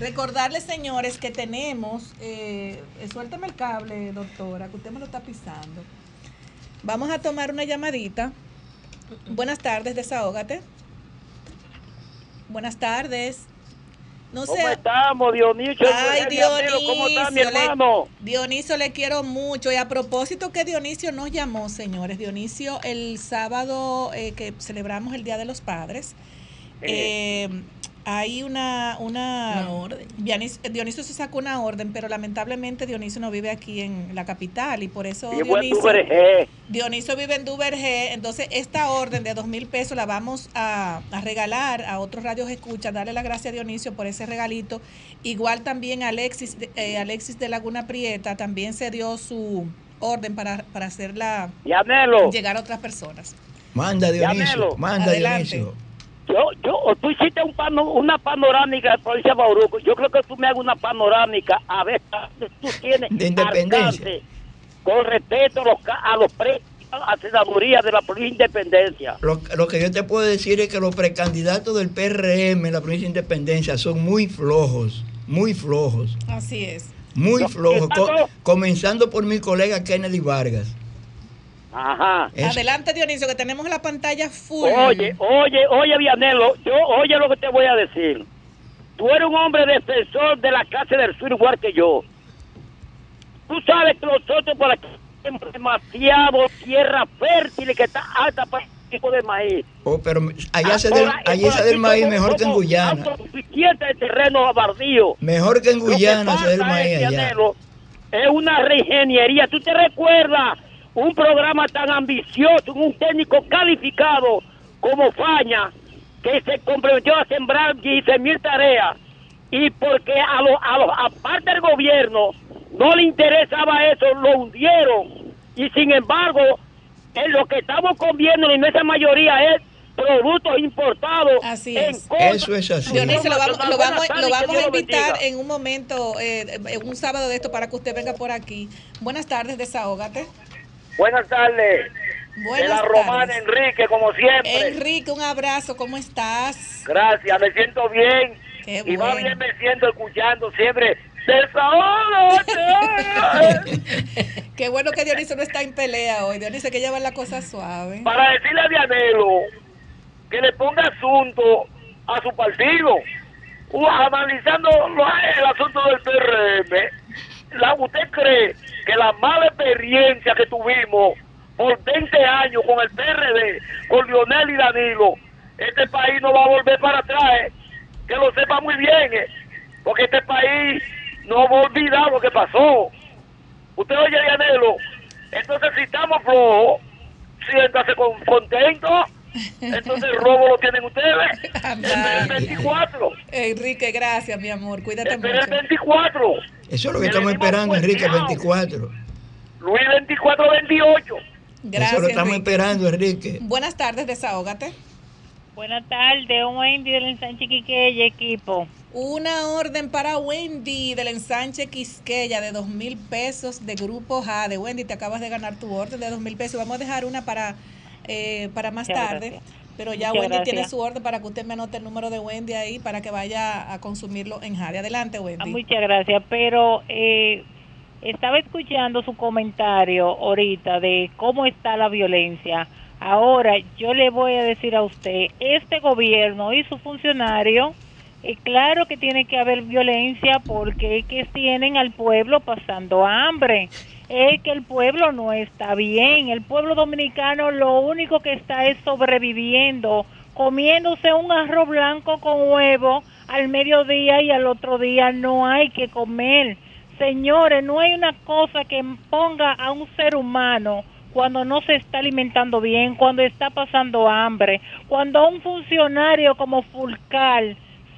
Recordarles, señores, que tenemos, eh, suéltame el cable, doctora, que usted me lo está pisando. Vamos a tomar una llamadita. Buenas tardes, desahógate. Buenas tardes. No sé. ¿Cómo estamos, Dionisio? Ay, Dionisio. ¿Cómo está mi le- hermano? Dionisio, le quiero mucho. Y a propósito que Dionisio nos llamó, señores. Dionisio, el sábado eh, que celebramos el Día de los Padres, eh, hay una... Una, Una orden. Dionis- Dionisio se sacó una orden, pero lamentablemente Dionisio no vive aquí en la capital y por eso Dionisio. Dionisio vive en Duvergé, entonces esta orden de dos mil pesos la vamos a, a regalar a otros radios escucha, darle la gracia a Dionisio por ese regalito. Igual también Alexis, de- eh, Alexis de Laguna Prieta también se dio su orden para, para hacerla llegar a otras personas. Manda Dionisio, Llámelo. manda Adelante. Dionisio. Yo, yo, tú hiciste un pano- una panorámica de provincia de Bauruco. Yo creo que tú me hagas una panorámica a ver tú tienes De independencia. alcance con respeto a los, a los pre a senaduría de la provincia de Independencia. Lo, lo que yo te puedo decir es que los precandidatos del PRM en la provincia de Independencia son muy flojos, muy flojos, Así es. muy flojos, co- comenzando por mi colega Kennedy Vargas. Ajá. Es- Adelante Dionisio, que tenemos la pantalla full. Oye, oye, oye, Vianelo, yo, oye lo que te voy a decir. Tú eres un hombre defensor de la clase del sur igual que yo. Tú sabes que nosotros por aquí tenemos demasiado tierra fértil que está alta para el tipo de maíz. oh, pero allá se del, Ahora, y allá se del maíz mejor que en Guyana. autosuficientes de terreno bardío. Mejor que en Guyana se del maíz allá. Vianelo, es una reingeniería. ¿Tú te recuerdas un programa tan ambicioso, un técnico calificado como Faña, que se comprometió a sembrar 15 mil tareas? Y porque a los, a los, aparte del gobierno, no le interesaba eso, lo hundieron. Y sin embargo, en lo que estamos comiendo, la inmensa mayoría es productos importados. Así en es. contra- Eso es así. Dionisio, lo vamos, lo lo a invitar en un momento, eh, en un sábado de esto, para que usted venga por aquí. Buenas tardes, desahógate. Buenas tardes. de Buenas la romana tardes. Enrique, como siempre. Enrique, un abrazo, ¿cómo estás? Gracias, me siento bien. Qué y más bueno. bien me siento escuchando siempre. ¡Desahógate! (laughs) Qué bueno que Dionisio no está en pelea hoy. Dionisio que lleva la cosa suave. Para decirle a Dianelo que le ponga asunto a su partido. uh, analizando el asunto del PRM, la, ¿usted cree que la mala experiencia que tuvimos por 20 años con el PRD, con Lionel y Danilo, este país no va a volver para atrás? eh? Que lo sepa muy bien, eh, porque este país no va a olvidar lo que pasó. Usted oye, Danilo, entonces si estamos flojos, siéntase con, contento. Entonces el robo lo tienen ustedes. (laughs) Espera el 24. Enrique, gracias, mi amor. Cuídate Espera el mucho. 24. Eso es lo que estamos esperando, Enrique, 24. Luis 24, 28. Gracias. Eso lo estamos Enrique. esperando, Enrique. Buenas tardes, desahógate. Buenas tardes, un Wendy del ensanche Quiqueya, equipo. Una orden para Wendy del ensanche Quisqueya de dos mil pesos de grupo Jade. Wendy, te acabas de ganar tu orden de dos mil pesos. Vamos a dejar una para, eh, para más Muchas tarde. gracias. Pero ya Muchas Wendy tiene su orden para que usted me anote el número de Wendy ahí para que vaya a consumirlo en Jade. Adelante, Ah, Wendy. muchas gracias, pero eh, estaba escuchando su comentario ahorita de cómo está la violencia. Ahora yo le voy a decir a usted, este gobierno y su funcionario, eh, claro que tiene que haber violencia porque es que tienen al pueblo pasando hambre. Es que el pueblo no está bien. El pueblo dominicano lo único que está es sobreviviendo, comiéndose un arroz blanco con huevo al mediodía y al otro día no hay que comer. Señores, no hay una cosa que ponga a un ser humano cuando no se está alimentando bien, cuando está pasando hambre, cuando un funcionario como Fulcal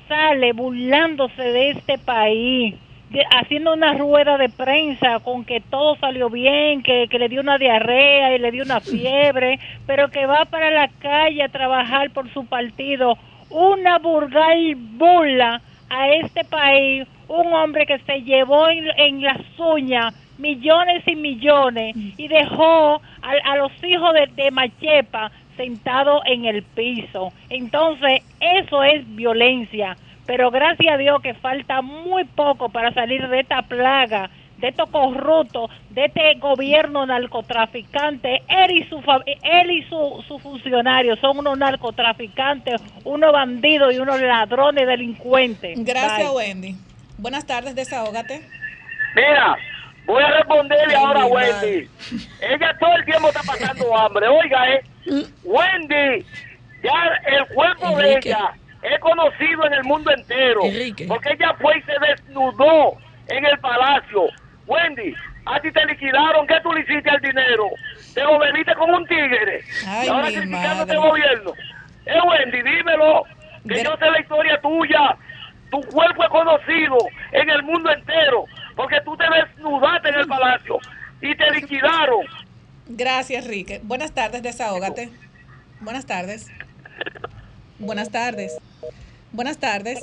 sale burlándose de este país, haciendo una rueda de prensa con que todo salió bien, que, que le dio una diarrea y le dio una (laughs) fiebre, pero que va para la calle a trabajar por su partido, una burgal burla a este país, un hombre que se llevó en, en las uñas millones y millones y dejó a, a los hijos de, de Machepa sentados en el piso. Entonces, eso es violencia. Pero gracias a Dios que falta muy poco para salir de esta plaga, de estos corruptos, de este gobierno narcotraficante. Él y su, él y su, su funcionarios son unos narcotraficantes, unos bandidos y unos ladrones delincuentes. Gracias, Bye. Wendy. Buenas tardes, desahógate. Mira, voy a responderle Ay, ahora a Wendy. Ella todo el tiempo está pasando hambre. Oiga, eh. Wendy, ya el cuerpo de ella es conocido en el mundo entero. Enrique. Porque ella fue y se desnudó en el palacio. Wendy, a ti te liquidaron. ¿Qué tú le hiciste al dinero? Te lo bebiste con un tigre. Ay, y ahora criticando este gobierno. Eh, Wendy, dímelo. Que yo sé la historia tuya. Tu cuerpo es conocido en el mundo entero. Porque tú te desnudaste en el palacio y te liquidaron. Gracias, Enrique. Buenas tardes, desahógate. Buenas tardes. Buenas tardes. Buenas tardes.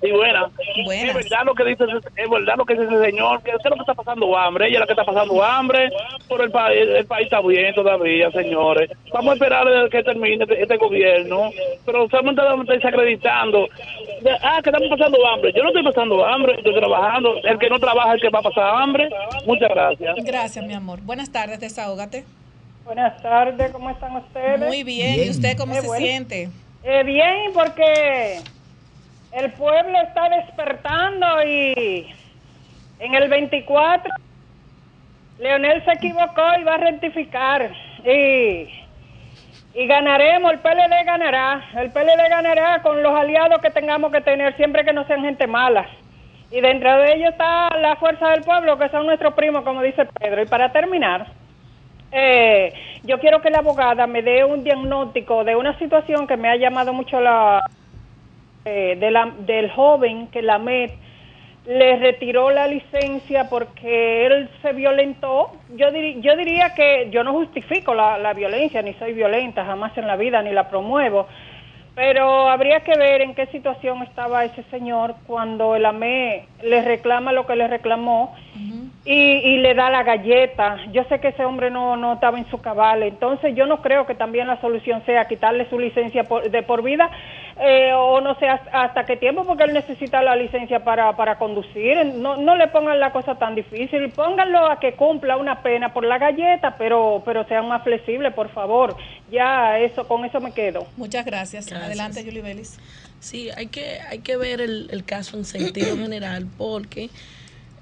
Sí, buena. Buenas. Es verdad lo que dice, ese- es verdad lo que dice ese señor, que usted lo que está pasando hambre, ella es la que está pasando hambre, pero el país, el país está bien todavía, señores. Vamos a esperar a que termine este, este gobierno, pero solamente me está desacreditando. De- ah, que estamos pasando hambre. Yo no estoy pasando hambre, estoy trabajando. El que no trabaja es el que va a pasar hambre. Muchas gracias. Gracias, mi amor. Buenas tardes, desahógate. Buenas tardes, ¿cómo están ustedes? Muy bien. ¿Y usted cómo Qué se bueno. siente? Eh, bien, porque el pueblo está despertando y en el 24 Leonel se equivocó y va a rectificar y, y ganaremos, el PLD ganará, el PLD ganará con los aliados que tengamos que tener siempre que no sean gente mala. Y dentro de ellos está la fuerza del pueblo, que son nuestros primos, como dice Pedro. Y para terminar, eh, yo quiero que la abogada me dé un diagnóstico de una situación que me ha llamado mucho la eh, de la- del joven que la MED le retiró la licencia porque él se violentó. Yo, diri- yo diría que yo no justifico la violencia, ni soy violenta jamás en la vida, ni la promuevo, pero habría que ver en qué situación estaba ese señor cuando el AME le reclama lo que le reclamó y, y le da la galleta. Yo sé que ese hombre no, no estaba en su cabal, entonces yo no creo que también la solución sea quitarle su licencia por- de por vida eh, o no sé hasta, hasta qué tiempo, porque él necesita la licencia para, para conducir. No, no le pongan la cosa tan difícil, pónganlo a que cumpla una pena por la galleta, pero, pero sean más flexibles, por favor. Ya, eso con eso me quedo. Muchas gracias. Gracias. Adelante, Julie Vélez. Sí, hay que, hay que ver el, el caso en sentido (clears throat) general porque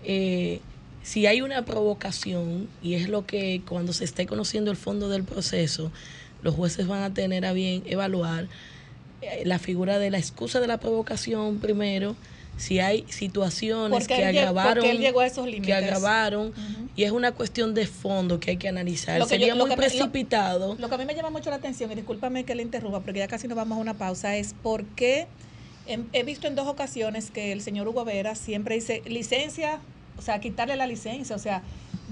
eh, si hay una provocación, y es lo que cuando se esté conociendo el fondo del proceso, los jueces van a tener a bien evaluar la figura de la excusa de la provocación primero, si hay situaciones Porque que agravaron, porque él llegó a esos que y es una cuestión de fondo que hay que analizar. Lo que Sería yo- lo muy que me- lo- precipitado. Lo que a mí me llama mucho la atención, y discúlpame que le interrumpa, porque ya casi nos vamos a una pausa, es por qué he, he visto en dos ocasiones que el señor Hugo Vera siempre dice licencia, o sea, quitarle la licencia, o sea,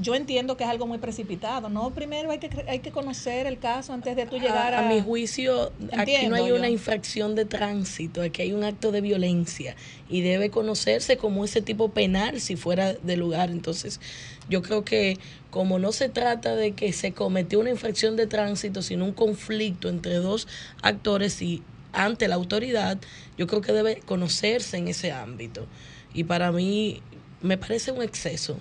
yo entiendo que es algo muy precipitado, ¿no? Primero hay que, hay que conocer el caso antes de tú llegar a... a, mi juicio, aquí no hay yo. una infracción de tránsito, aquí hay un acto de violencia y debe conocerse como ese tipo penal si fuera de lugar. Entonces, yo creo que como no se trata de que se cometió una infracción de tránsito, sino un conflicto entre dos actores y ante la autoridad, yo creo que debe conocerse en ese ámbito. Y para mí me parece un exceso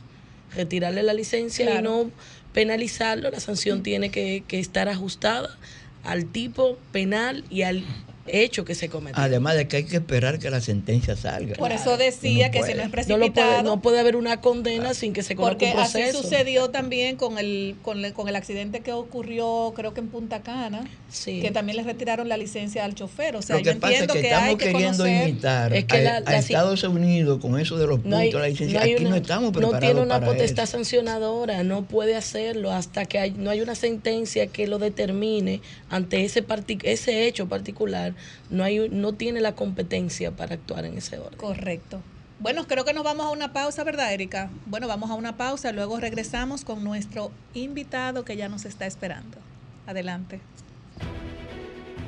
retirarle la licencia y no penalizarlo, la sanción tiene que, que estar ajustada al tipo penal y al hecho que se cometió. Además de que hay que esperar que la sentencia salga. Por eso decía que si no es no, precipitado... puede, no puede haber una condena sin que se conozca Porque un así proceso. sucedió también con el, con, el, con el accidente que ocurrió, creo que en Punta Cana, Sí. que también le retiraron la licencia al chofer. O sea, Lo yo que pasa es entiendo que que, estamos hay que queriendo conocer. imitar Es que a, la- a la- Estados Unidos con eso de los puntos no hay, de la licencia. no Aquí una- no estamos no preparados tiene una para potestad eso. sancionadora, no puede hacerlo hasta que hay- no hay una sentencia que lo determine ante ese parti- ese hecho particular, no hay no tiene la competencia para actuar en ese orden. Correcto. Bueno, creo que nos vamos a una pausa, ¿verdad, Erika? Bueno, vamos a una pausa, luego regresamos con nuestro invitado que ya nos está esperando. Adelante.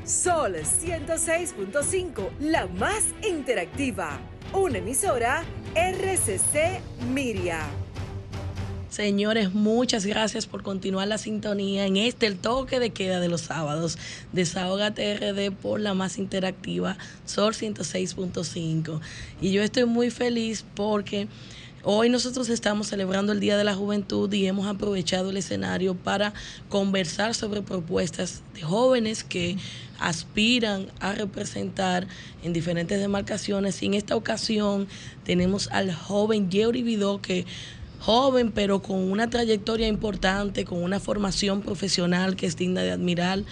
Sol 106.5, la más interactiva. Una emisora RCC Miria. Señores, muchas gracias por continuar la sintonía en este el toque de queda de los sábados. Desahógate RD por la más interactiva Sol 106.5. Y yo estoy muy feliz porque hoy nosotros estamos celebrando el Día de la Juventud y hemos aprovechado el escenario para conversar sobre propuestas de jóvenes que aspiran a representar en diferentes demarcaciones. Y en esta ocasión tenemos al joven Yeuri Vidó que joven, pero con una trayectoria importante, con una formación profesional que es digna de admirar.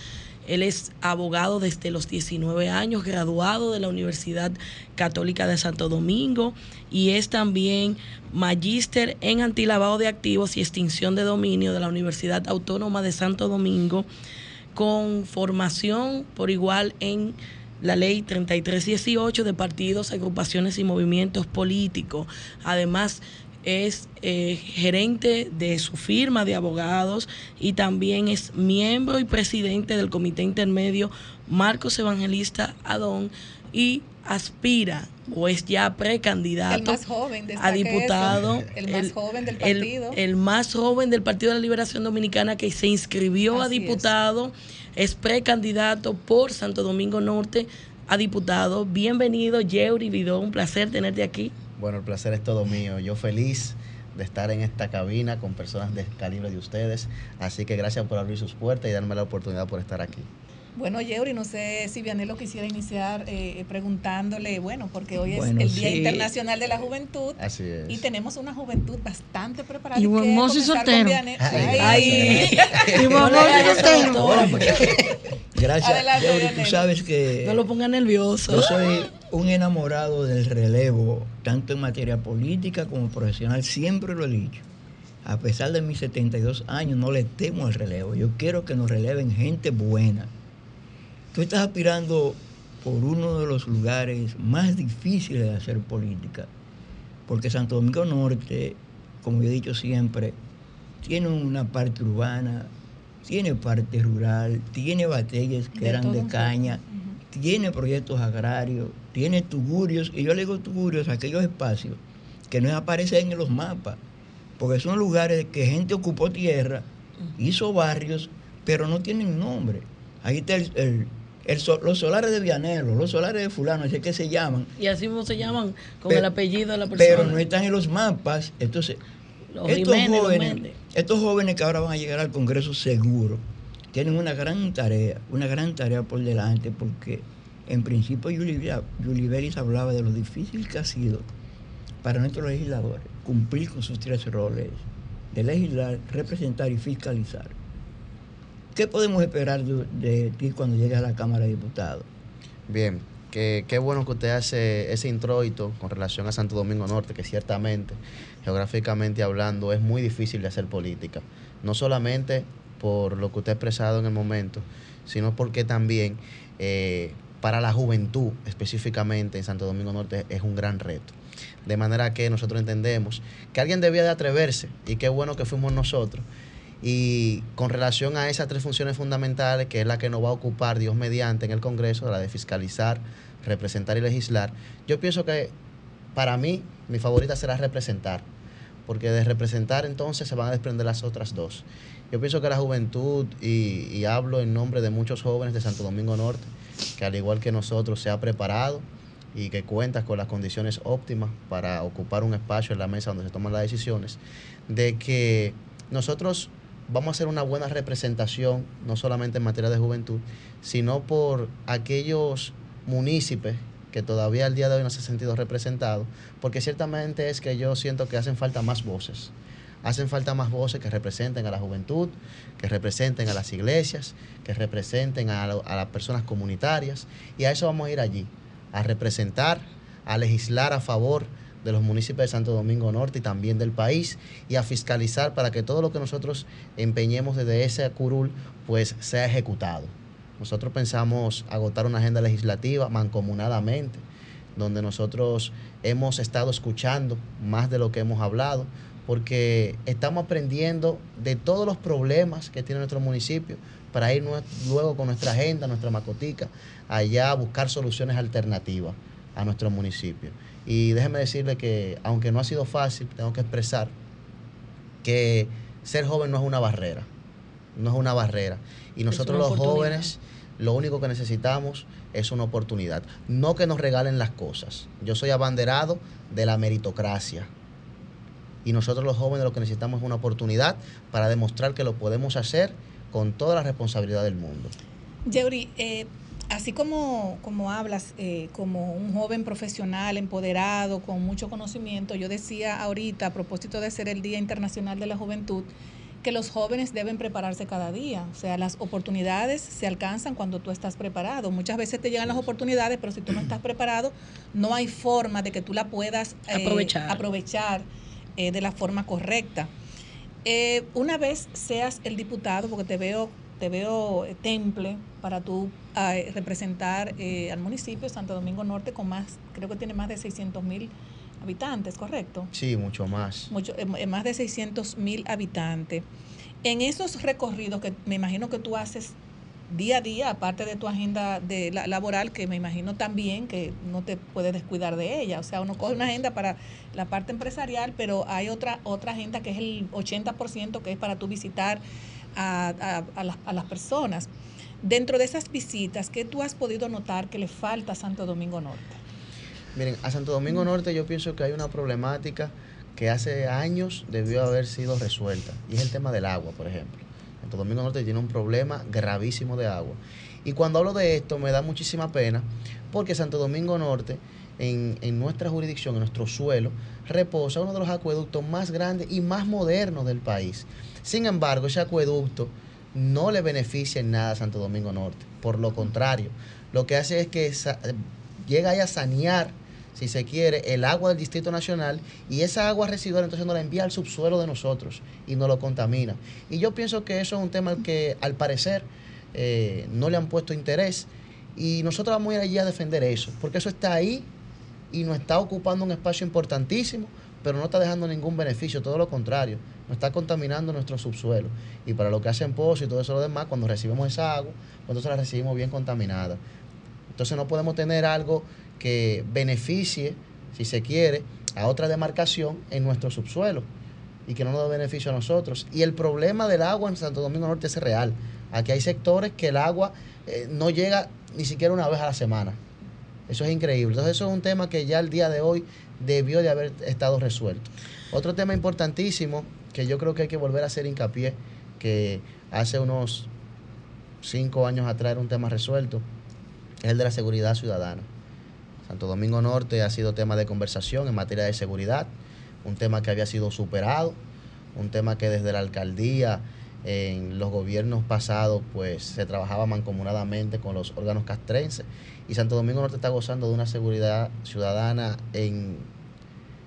Él es abogado desde los 19 años, graduado de la Universidad Católica de Santo Domingo y es también magíster en antilavado de activos y extinción de dominio de la Universidad Autónoma de Santo Domingo, con formación por igual en la ley 3318 de partidos, agrupaciones y movimientos políticos. Además, es eh, gerente de su firma de abogados y también es miembro y presidente del Comité Intermedio Marcos Evangelista Adón y aspira o es ya precandidato joven, a diputado. eso. El más joven del el- partido. El, más joven del Partido de la Liberación Dominicana que se inscribió a es. diputado, es precandidato por Santo Domingo Norte a diputado. Bienvenido, Yeuri Vidó, un placer tenerte aquí. Bueno, el placer es todo mío. Yo feliz de estar en esta cabina con personas del calibre de ustedes. Así que gracias por abrir sus puertas y darme la oportunidad por estar aquí. Bueno, Yeuri, no sé si Vianelo quisiera iniciar eh, preguntándole, bueno, porque hoy es Bueno, el Día sí. Internacional de la Juventud Así es. y tenemos una juventud bastante preparada. Y mozo y soltero. Vianelo. Ay, Ay. Y soltero. Gracias, Adelante, Yeuri. Tú Leonel. sabes que No lo ponga nervioso. yo soy un enamorado del relevo, tanto en materia política como profesional. Siempre lo he dicho. A pesar de mis 72 años, no le temo al relevo. Yo quiero que nos releven gente buena. Tú estás aspirando por uno de los lugares más difíciles de hacer política. Porque Santo Domingo Norte, como yo he dicho siempre, tiene una parte urbana, tiene parte rural, tiene batallas que De eran de caña, tiene proyectos agrarios, tiene tugurios, y yo le digo tugurios a aquellos espacios que no aparecen en los mapas, porque son lugares que gente ocupó tierra, hizo barrios, pero no tienen nombre. Ahí está el, el- el los solares de Vianelo, los solares de fulano, así que se llaman, Y así mismo se llaman con el apellido de la persona. pero no están en los mapas. Entonces, Los estos Jiménez, jóvenes, estos jóvenes que ahora van a llegar al Congreso seguro, tienen una gran tarea, una gran tarea por delante, porque en principio Yuliberis hablaba de lo difícil que ha sido para nuestros legisladores cumplir con sus tres roles de legislar, representar y fiscalizar. ¿Qué podemos esperar de, ti cuando llegues a la Cámara de Diputados? Bien, qué bueno que usted hace ese introito con relación a Santo Domingo Norte, que ciertamente, geográficamente hablando, es muy difícil de hacer política. No solamente por lo que usted ha expresado en el momento, sino porque también eh, para la juventud específicamente en Santo Domingo Norte es un gran reto. De manera que nosotros entendemos que alguien debía de atreverse y qué bueno que fuimos nosotros. Y con relación a esas tres funciones fundamentales, que es la que nos va a ocupar Dios mediante en el Congreso, la de fiscalizar, representar y legislar, yo pienso que para mí mi favorita será representar, porque de representar entonces se van a desprender las otras dos. Yo pienso que la juventud, y, y hablo en nombre de muchos jóvenes de Santo Domingo Norte, que al igual que nosotros se ha preparado y que cuenta con las condiciones óptimas para ocupar un espacio en la mesa donde se toman las decisiones, de que nosotros vamos a hacer una buena representación, no solamente en materia de juventud, sino por aquellos municipios que todavía al día de hoy no se han sentido representados, porque ciertamente es que yo siento que hacen falta más voces. Hacen falta más voces que representen a la juventud, que representen a las iglesias, que representen a, las personas comunitarias. Y a eso vamos a ir allí, a representar, a legislar a favor de los municipios de Santo Domingo Norte y también del país y a fiscalizar para que todo lo que nosotros empeñemos desde ese curul pues sea ejecutado. Nosotros pensamos agotar una agenda legislativa mancomunadamente, donde nosotros hemos estado escuchando más de lo que hemos hablado, porque estamos aprendiendo de todos los problemas que tiene nuestro municipio para ir luego con nuestra agenda, nuestra macotica, allá a buscar soluciones alternativas a nuestro municipio. Y déjeme decirle que, aunque no ha sido fácil, tengo que expresar que ser joven no es una barrera, no es una barrera. Y nosotros los jóvenes lo único que necesitamos es una oportunidad, no que nos regalen las cosas. Yo soy abanderado de la meritocracia. Y nosotros los jóvenes lo que necesitamos es una oportunidad para demostrar que lo podemos hacer con toda la responsabilidad del mundo. Yeuri, eh, así como, como hablas eh, como un joven profesional, empoderado, con mucho conocimiento, yo decía ahorita, a propósito de ser el Día Internacional de la Juventud, que los jóvenes deben prepararse cada día. O sea, las oportunidades se alcanzan cuando tú estás preparado. Muchas veces te llegan las oportunidades, pero si tú no estás preparado, no hay forma de que tú la puedas eh, Aprovechar. aprovechar eh, de la forma correcta. Eh, una vez seas el diputado, porque te veo, te veo eh, temple para tú ah, eh, representar eh, al municipio Santo Domingo Norte con más, creo que tiene más de 600 mil habitantes, ¿correcto? Sí, mucho más. Mucho, más de 600 mil habitantes. En esos recorridos que me imagino que tú haces día a día, aparte de tu agenda de la, laboral, que me imagino también que no te puedes descuidar de ella. O sea, uno coge una agenda para la parte empresarial, pero hay otra, otra agenda que es el 80% que es para tú visitar a, a- las, a las personas. Dentro de esas visitas, ¿qué tú has podido notar que le falta a Santo Domingo Norte? Miren, a Santo Domingo Norte yo pienso que hay una problemática que hace años debió haber sido resuelta, y es el tema del agua, por ejemplo. Santo Domingo Norte tiene un problema gravísimo de agua. Y cuando hablo de esto me da muchísima pena, porque Santo Domingo Norte, en, en nuestra jurisdicción, en nuestro suelo, reposa uno de los acueductos más grandes y más modernos del país. Sin embargo, ese acueducto no le beneficia en nada a Santo Domingo Norte. Por lo contrario, lo que hace es que sa- llega ahí a sanear, si se quiere, el agua del Distrito Nacional y esa agua residual entonces nos la envía al subsuelo de nosotros y nos lo contamina. Y yo pienso que eso es un tema al que al parecer eh, no le han puesto interés y nosotros vamos a ir allí a defender eso, porque eso está ahí y nos está ocupando un espacio importantísimo, pero no está dejando ningún beneficio, todo lo contrario, nos está contaminando nuestro subsuelo. Y para lo que hacen pozos y todo eso lo demás, cuando recibimos esa agua, entonces la recibimos bien contaminada. Entonces no podemos tener algo que beneficie, si se quiere, a otra demarcación en nuestro subsuelo. y que no nos da beneficio a nosotros. Y el problema del agua en Santo Domingo Norte es real. Aquí hay sectores que el agua eh, no llega ni siquiera una vez a la semana. Eso es increíble. Entonces eso es un tema que ya el día de hoy debió de haber estado resuelto. Otro tema importantísimo que yo creo que hay que volver a hacer hincapié, que hace unos cinco años atrás era un tema resuelto, es el de la seguridad ciudadana. Santo Domingo Norte ha sido tema de conversación en materia de seguridad, un tema que había sido superado, un tema que desde la alcaldía en los gobiernos pasados pues se trabajaba mancomunadamente con los órganos castrenses y Santo Domingo Norte está gozando de una seguridad ciudadana en,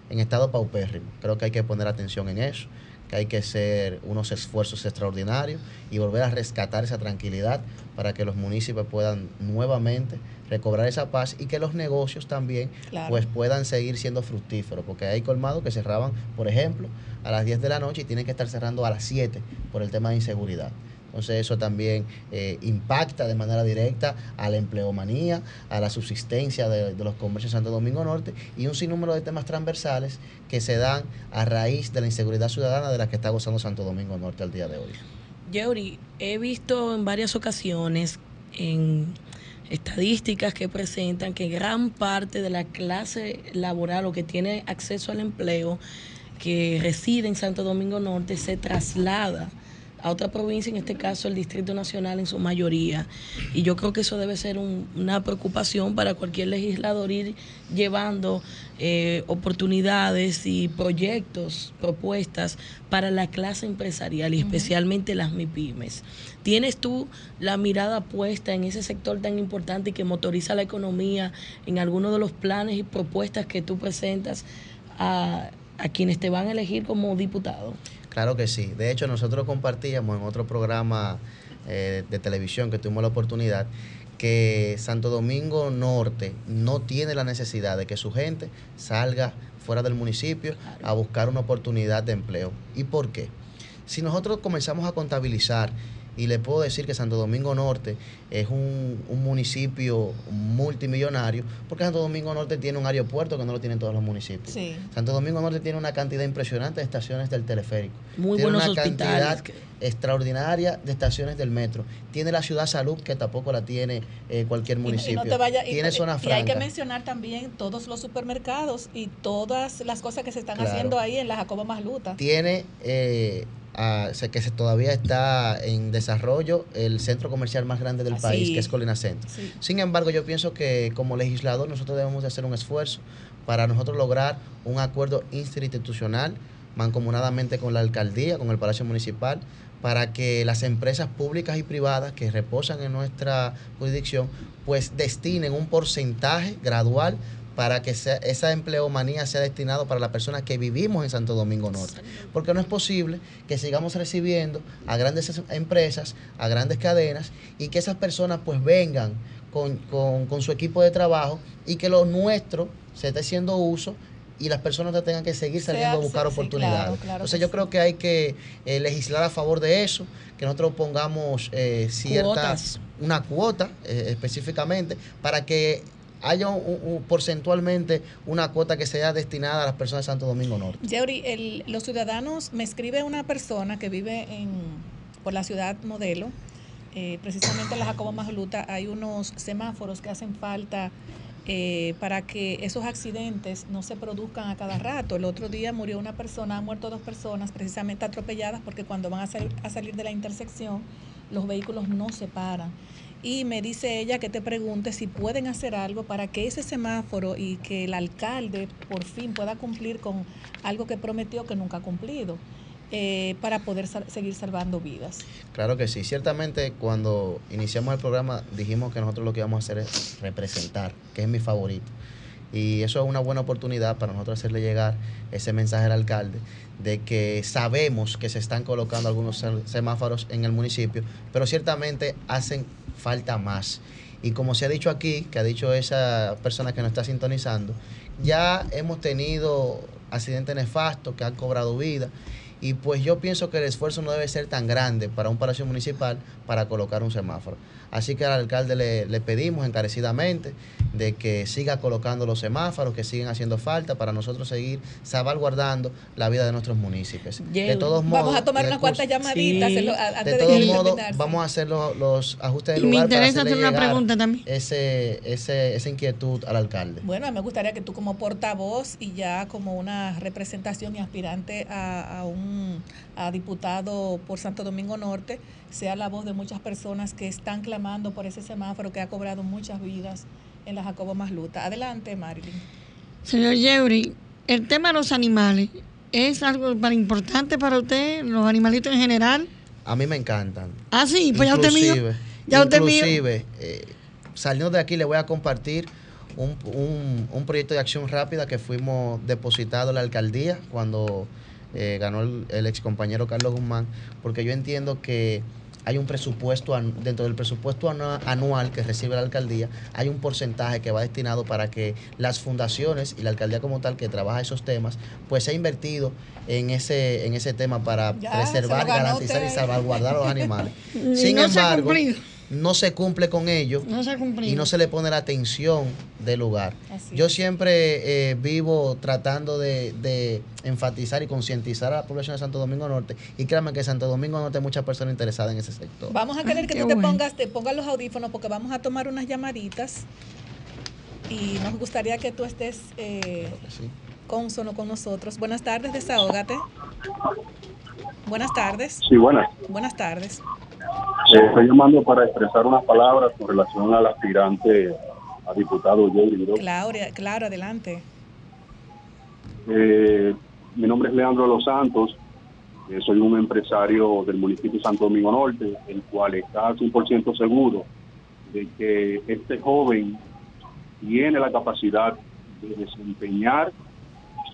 en estado paupérrimo. Creo que hay que poner atención en eso, que hay que hacer unos esfuerzos extraordinarios y volver a rescatar esa tranquilidad para que los municipios puedan nuevamente recobrar esa paz y que los negocios también Claro. pues puedan seguir siendo fructíferos, porque hay colmados que cerraban, por ejemplo, a las 10 de la noche y tienen que estar cerrando a las 7 por el tema de inseguridad. Entonces eso también eh, impacta de manera directa a la empleomanía, a la subsistencia de, de los comercios de Santo Domingo Norte y un sinnúmero de temas transversales que se dan a raíz de la inseguridad ciudadana de la que está gozando Santo Domingo Norte al día de hoy. Yeuri, he visto en varias ocasiones en estadísticas que presentan que gran parte de la clase laboral o que tiene acceso al empleo que reside en Santo Domingo Norte se traslada a otra provincia, en este caso el Distrito Nacional en su mayoría. Y yo creo que eso debe ser un- una preocupación para cualquier legislador ir llevando eh, oportunidades y proyectos, propuestas para la clase empresarial y especialmente las MIPIMES. ¿Tienes tú la mirada puesta en ese sector tan importante y que motoriza la economía en alguno de los planes y propuestas que tú presentas a, a quienes te van a elegir como diputado? Claro que sí. De hecho, nosotros compartíamos en otro programa eh, de televisión que tuvimos la oportunidad que Santo Domingo Norte no tiene la necesidad de que su gente salga fuera del municipio a buscar una oportunidad de empleo. ¿Y por qué? Si nosotros comenzamos a contabilizar, y le puedo decir que Santo Domingo Norte es un, un municipio multimillonario, porque Santo Domingo Norte tiene un aeropuerto que no lo tienen todos los municipios. Sí. Santo Domingo Norte tiene una cantidad impresionante de estaciones del teleférico. Muy tiene buenos una cantidad que- extraordinaria de estaciones del metro. Tiene la ciudad salud, que tampoco la tiene eh, cualquier municipio. Y, no te vaya- tiene y- zona y hay que franca. mencionar también todos los supermercados y todas las cosas que se están Claro. haciendo ahí en la Jacobo Masluta. Tiene, eh, a- sé que se- todavía está en desarrollo el centro comercial más grande del país, que es Colina Centro. Sí. Sin embargo, yo pienso que como legislador nosotros debemos de hacer un esfuerzo para nosotros lograr un acuerdo interinstitucional, mancomunadamente con la alcaldía, con el Palacio Municipal, para que las empresas públicas y privadas que reposan en nuestra jurisdicción, pues destinen un porcentaje gradual para que sea- esa empleomanía sea destinado para las personas que vivimos en Santo Domingo Norte. Porque no es posible que sigamos recibiendo a grandes es- empresas, a grandes cadenas, y que esas personas pues vengan con, con- con su equipo de trabajo y que lo nuestro se esté haciendo uso y las personas tengan que seguir saliendo a buscar sí, oportunidades. claro, claro Entonces yo sí. creo que hay que eh, legislar a favor de eso, que nosotros pongamos eh, cierta Cuotas. una cuota eh, específicamente para que haya un- porcentualmente una cuota que sea destinada a las personas de Santo Domingo Norte. Yeuri, el- los ciudadanos, me escribe una persona que vive en, por la ciudad modelo, eh, precisamente en la Jacobo Masluta hay unos semáforos que hacen falta eh, para que esos accidentes no se produzcan a cada rato. El otro día murió una persona, han muerto dos personas precisamente atropelladas porque cuando van a, sal- a salir de la intersección los vehículos no se paran. Y me dice ella que te pregunte si pueden hacer algo para que ese semáforo y que el alcalde por fin pueda cumplir con algo que prometió que nunca ha cumplido, eh, para poder seguir salvando vidas. Claro que sí. Ciertamente cuando iniciamos el programa dijimos que nosotros lo que íbamos a hacer es representar, que es mi favorito. Y eso es una buena oportunidad para nosotros hacerle llegar ese mensaje al alcalde de que sabemos que se están colocando algunos sem- semáforos en el municipio, pero ciertamente hacen falta más. Y como se ha dicho aquí, que ha dicho esa persona que nos está sintonizando, ya hemos tenido accidentes nefastos que han cobrado vida. Y pues yo pienso que el esfuerzo no debe ser tan grande para un palacio municipal para colocar un semáforo. Así que al alcalde le, le pedimos encarecidamente de que siga colocando los semáforos que siguen haciendo falta para nosotros seguir salvaguardando la vida de nuestros municipios. De todos modos, Vamos a tomar unas cuantas llamaditas antes de de todos que modos, vamos a hacer los, los ajustes del Y me lugar para interesa hacer una pregunta también. Ese, ese, esa inquietud al alcalde. Bueno, me gustaría que tú como portavoz y ya como una representación y aspirante a, a un a diputado por Santo Domingo Norte, sea la voz de muchas personas que están clamando por ese semáforo que ha cobrado muchas vidas en la Jacobo Masluta. Adelante, Marilyn. Señor Yeuri, el tema de los animales, ¿es algo para importante para usted, los animalitos en general? A mí me encantan. Ah, sí, pues ya usted mío. Inclusive- Ya usted. Inclusive, eh, saliendo de aquí le voy a compartir un, un- un proyecto de acción rápida que fuimos depositado en la alcaldía cuando eh, ganó el, el ex compañero Carlos Guzmán, porque yo entiendo que hay un presupuesto, dentro del presupuesto anu- anual que recibe la alcaldía, hay un porcentaje que va destinado para que las fundaciones y la alcaldía como tal que trabaja esos temas, pues se ha invertido en ese, en ese tema para Ya, preservar, garantizar y salvaguardar a los animales. (laughs) Sin no se ha embargo, cumplido. No se cumple con ello No se y no se le pone la atención del lugar. Así Yo siempre eh, vivo tratando de, de enfatizar y concientizar a la población de Santo Domingo Norte y créanme que en Santo Domingo Norte hay muchas personas interesadas en ese sector. Vamos a querer que tú te pongas, te pongas los audífonos porque vamos a tomar unas llamaditas y nos gustaría que tú estés eh, cónsono con nosotros. Buenas tardes, desahógate. Buenas tardes. Sí, buenas. Buenas tardes. Estoy llamando para expresar unas palabras con relación al aspirante a diputado Jerry. Claudia, claro, adelante. Eh, mi nombre es Leandro Los Santos. eh, soy un empresario del municipio de Santo Domingo Norte, el cual está 100% seguro de que este joven tiene la capacidad de desempeñar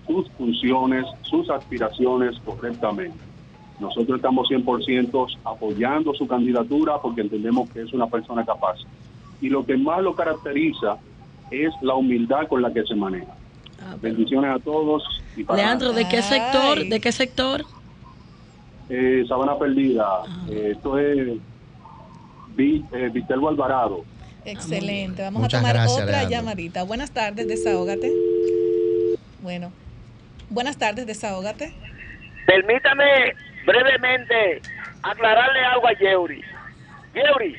sus funciones, sus aspiraciones correctamente. Nosotros estamos 100% apoyando su candidatura porque entendemos que es una persona capaz. Y lo que más lo caracteriza es la humildad con la que se maneja. Bendiciones a todos. Y para Leandro, ¿de qué sector? ¿De qué sector? eh, Sabana Perdida, eh, esto es eh, Viterbo Alvarado. Excelente. Vamos Muchas a tomar gracias, otra Leandro. llamadita. Buenas tardes, desahógate. Bueno. Buenas tardes, desahógate. Permítame brevemente aclararle algo a Yeuri. Yeuri,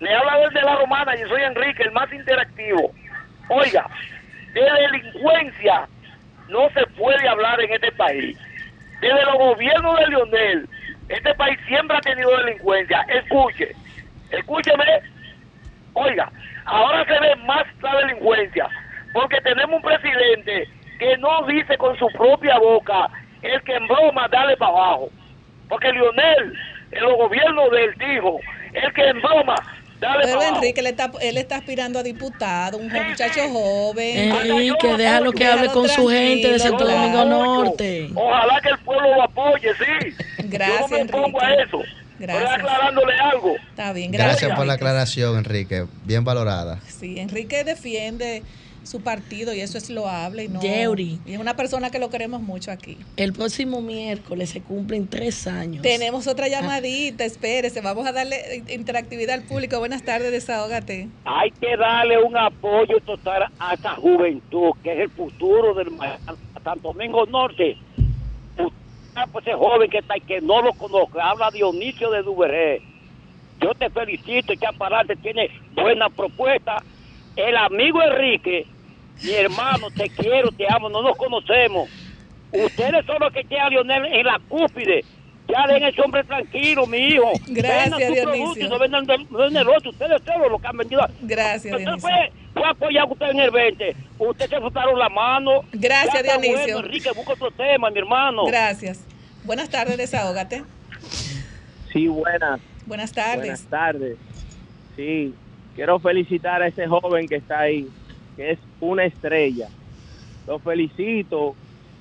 le habla desde la romana, yo soy Enrique, el más interactivo. Oiga, de delincuencia no se puede hablar en este país. Desde los gobiernos de Lionel, este país siempre ha tenido delincuencia. Escuche, escúcheme. Oiga, ahora se ve más la delincuencia, porque tenemos un presidente que no dice con su propia boca el que en broma dale para abajo. Porque Lionel, en los gobiernos de él dijo, el que en broma dale Pero. Enrique, él está, él está aspirando a diputado, un muchacho joven. Enrique, déjalo que hable con su gente de Santo Domingo Norte. Ojalá que el pueblo lo apoye, sí. Gracias, Yo no me pongo a eso. Gracias. Estoy aclarándole algo. Está bien, Gracias, gracias. por la aclaración, Enrique. Bien valorada. Sí, Enrique defiende su partido y eso es loable y no. Yeuri. Y es una persona que lo queremos mucho aquí. El próximo miércoles se cumplen tres años. Tenemos otra llamadita, espérese, vamos a darle interactividad al público. Buenas tardes, desahógate. Hay que darle un apoyo total a esta juventud, que es el futuro del Santo Domingo Norte. Usted, pues, ese joven que está ahí, que no lo conozco, habla Dionisio de Duvergé. Yo te felicito y que aparante tiene buena propuesta. El amigo Enrique, mi hermano, te quiero, te amo, no nos conocemos. Ustedes son los que tienen a Lionel en la cúspide. Ya den ese hombre tranquilo, mi hijo. (laughs) Gracias, Vendan su Dionisio. producto no vendan, el otro. Ustedes son los que han vendido. Gracias, Usted Dionisio. fue, fue a apoyar a usted en el 20. Usted se frotaron la mano. Gracias, Dionisio. Bueno, Enrique, busca otro tema, mi hermano. Gracias. Buenas tardes, desahógate. Sí, buenas. Buenas tardes. Buenas tardes. Sí, quiero felicitar a ese joven que está ahí, que es una estrella. Lo felicito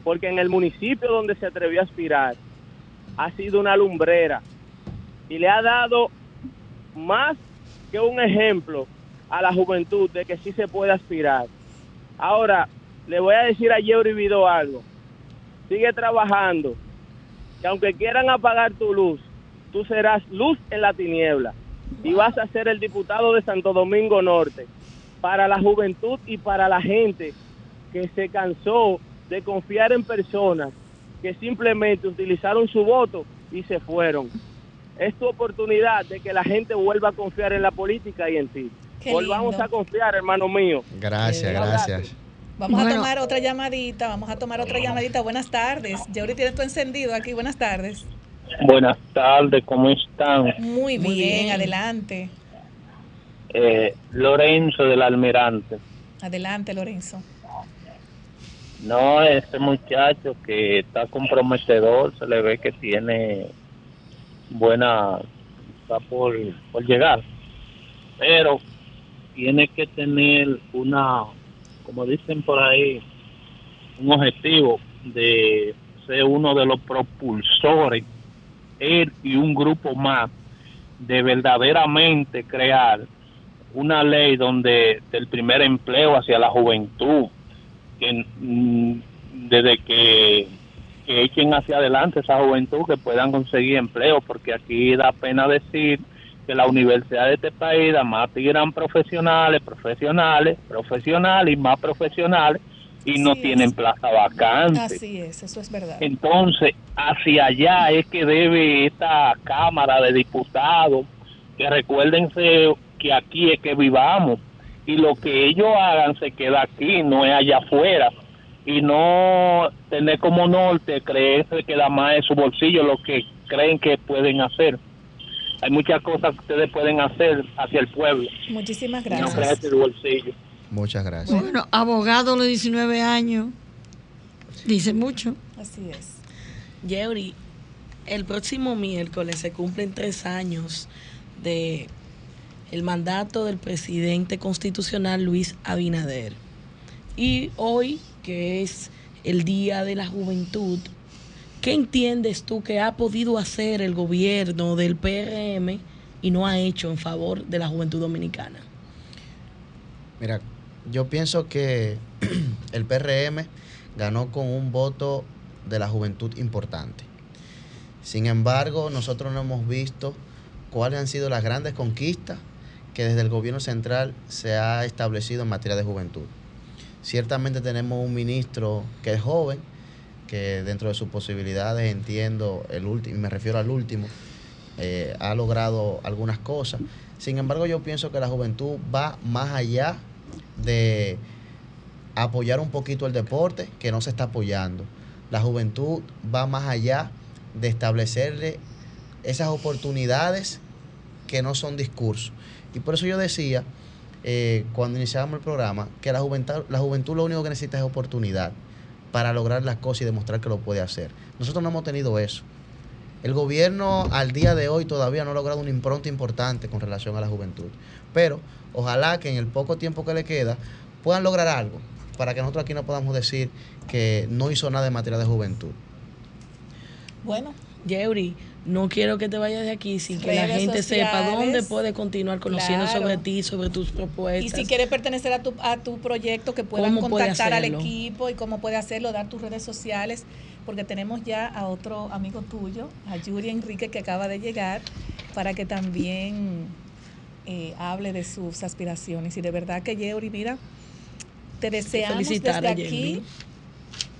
porque en el municipio donde se atrevió a aspirar ha sido una lumbrera y le ha dado más que un ejemplo a la juventud de que sí se puede aspirar. Ahora, le voy a decir a Yeuri Vido algo. sigue trabajando, que aunque quieran apagar tu luz, tú serás luz en la tiniebla y vas a ser el diputado de Santo Domingo Norte para la juventud y para la gente que se cansó de confiar en personas que simplemente utilizaron su voto y se fueron. Es tu oportunidad de que la gente vuelva a confiar en la política y en ti. Qué Volvamos lindo. a confiar, hermano mío. Gracias, gracias. Vamos a tomar otra llamadita, vamos a tomar otra llamadita. Buenas tardes. Yeuri tiene tu encendido aquí. Buenas tardes. Buenas tardes, ¿cómo están? Muy, bien. adelante. Eh, Lorenzo del Almirante. Adelante, Lorenzo. No, ese muchacho que está comprometedor, se le ve que tiene buena, está por, por llegar, pero tiene que tener una, como dicen por ahí, un objetivo de ser uno de los propulsores, él y un grupo más, de verdaderamente crear una ley donde del primer empleo hacia la juventud, que mm, desde que, que echen hacia adelante esa juventud que puedan conseguir empleo, porque aquí da pena decir que la universidad de este país más tiran profesionales, profesionales, profesionales y más profesionales y no es. tienen plaza vacante. Así es, eso es verdad. Entonces, hacia allá es que debe esta Cámara de Diputados, que recuérdense que aquí es que vivamos y lo que ellos hagan se queda aquí, no es allá afuera. Y no tener como norte creerse que da más en su bolsillo lo que creen que pueden hacer. Hay muchas cosas que ustedes pueden hacer hacia el pueblo, Muchísimas y no gracias. creerse el bolsillo. Muchas gracias. Bueno, abogado a los 19 años. Dice mucho. Así es. Yeuri, el próximo miércoles se cumplen tres años de el mandato del presidente constitucional Luis Abinader. Y hoy, que es el Día de la Juventud, ¿qué entiendes tú que ha podido hacer el gobierno del PRM y no ha hecho en favor de la juventud dominicana? Mira, yo pienso que (clears throat) el PRM ganó con un voto de la juventud importante. Sin embargo, nosotros no hemos visto cuáles han sido las grandes conquistas que desde el gobierno central se ha establecido en materia de juventud. Ciertamente tenemos un ministro que es joven, que dentro de sus posibilidades, entiendo, el último, me refiero al último, eh, ha logrado algunas cosas. Sin embargo, yo pienso que la juventud va más allá de apoyar un poquito el deporte que no se está apoyando. La juventud va más allá de establecerle esas oportunidades que no son discursos. Y por eso yo decía, eh, cuando iniciábamos el programa, que la juventud, la juventud lo único que necesita es oportunidad para lograr las cosas y demostrar que lo puede hacer. Nosotros no hemos tenido eso. El gobierno al día de hoy todavía no ha logrado una impronta importante con relación a la juventud. Pero ojalá que en el poco tiempo que le queda puedan lograr algo para que nosotros aquí no podamos decir que no hizo nada en materia de juventud. Bueno, Yeuri, no quiero que te vayas de aquí sin que la gente sepa dónde puede continuar conociendo Claro. sobre ti, sobre tus Y propuestas. si quieres pertenecer a tu, a tu proyecto, que puedan ¿Cómo puede contactar al equipo y cómo puede hacerlo, dar tus redes sociales, porque tenemos ya a otro amigo tuyo, a Yuri Enrique, que acaba de llegar, para que también eh, hable de sus aspiraciones. Y de verdad que Yuri, mira, te deseamos desde aquí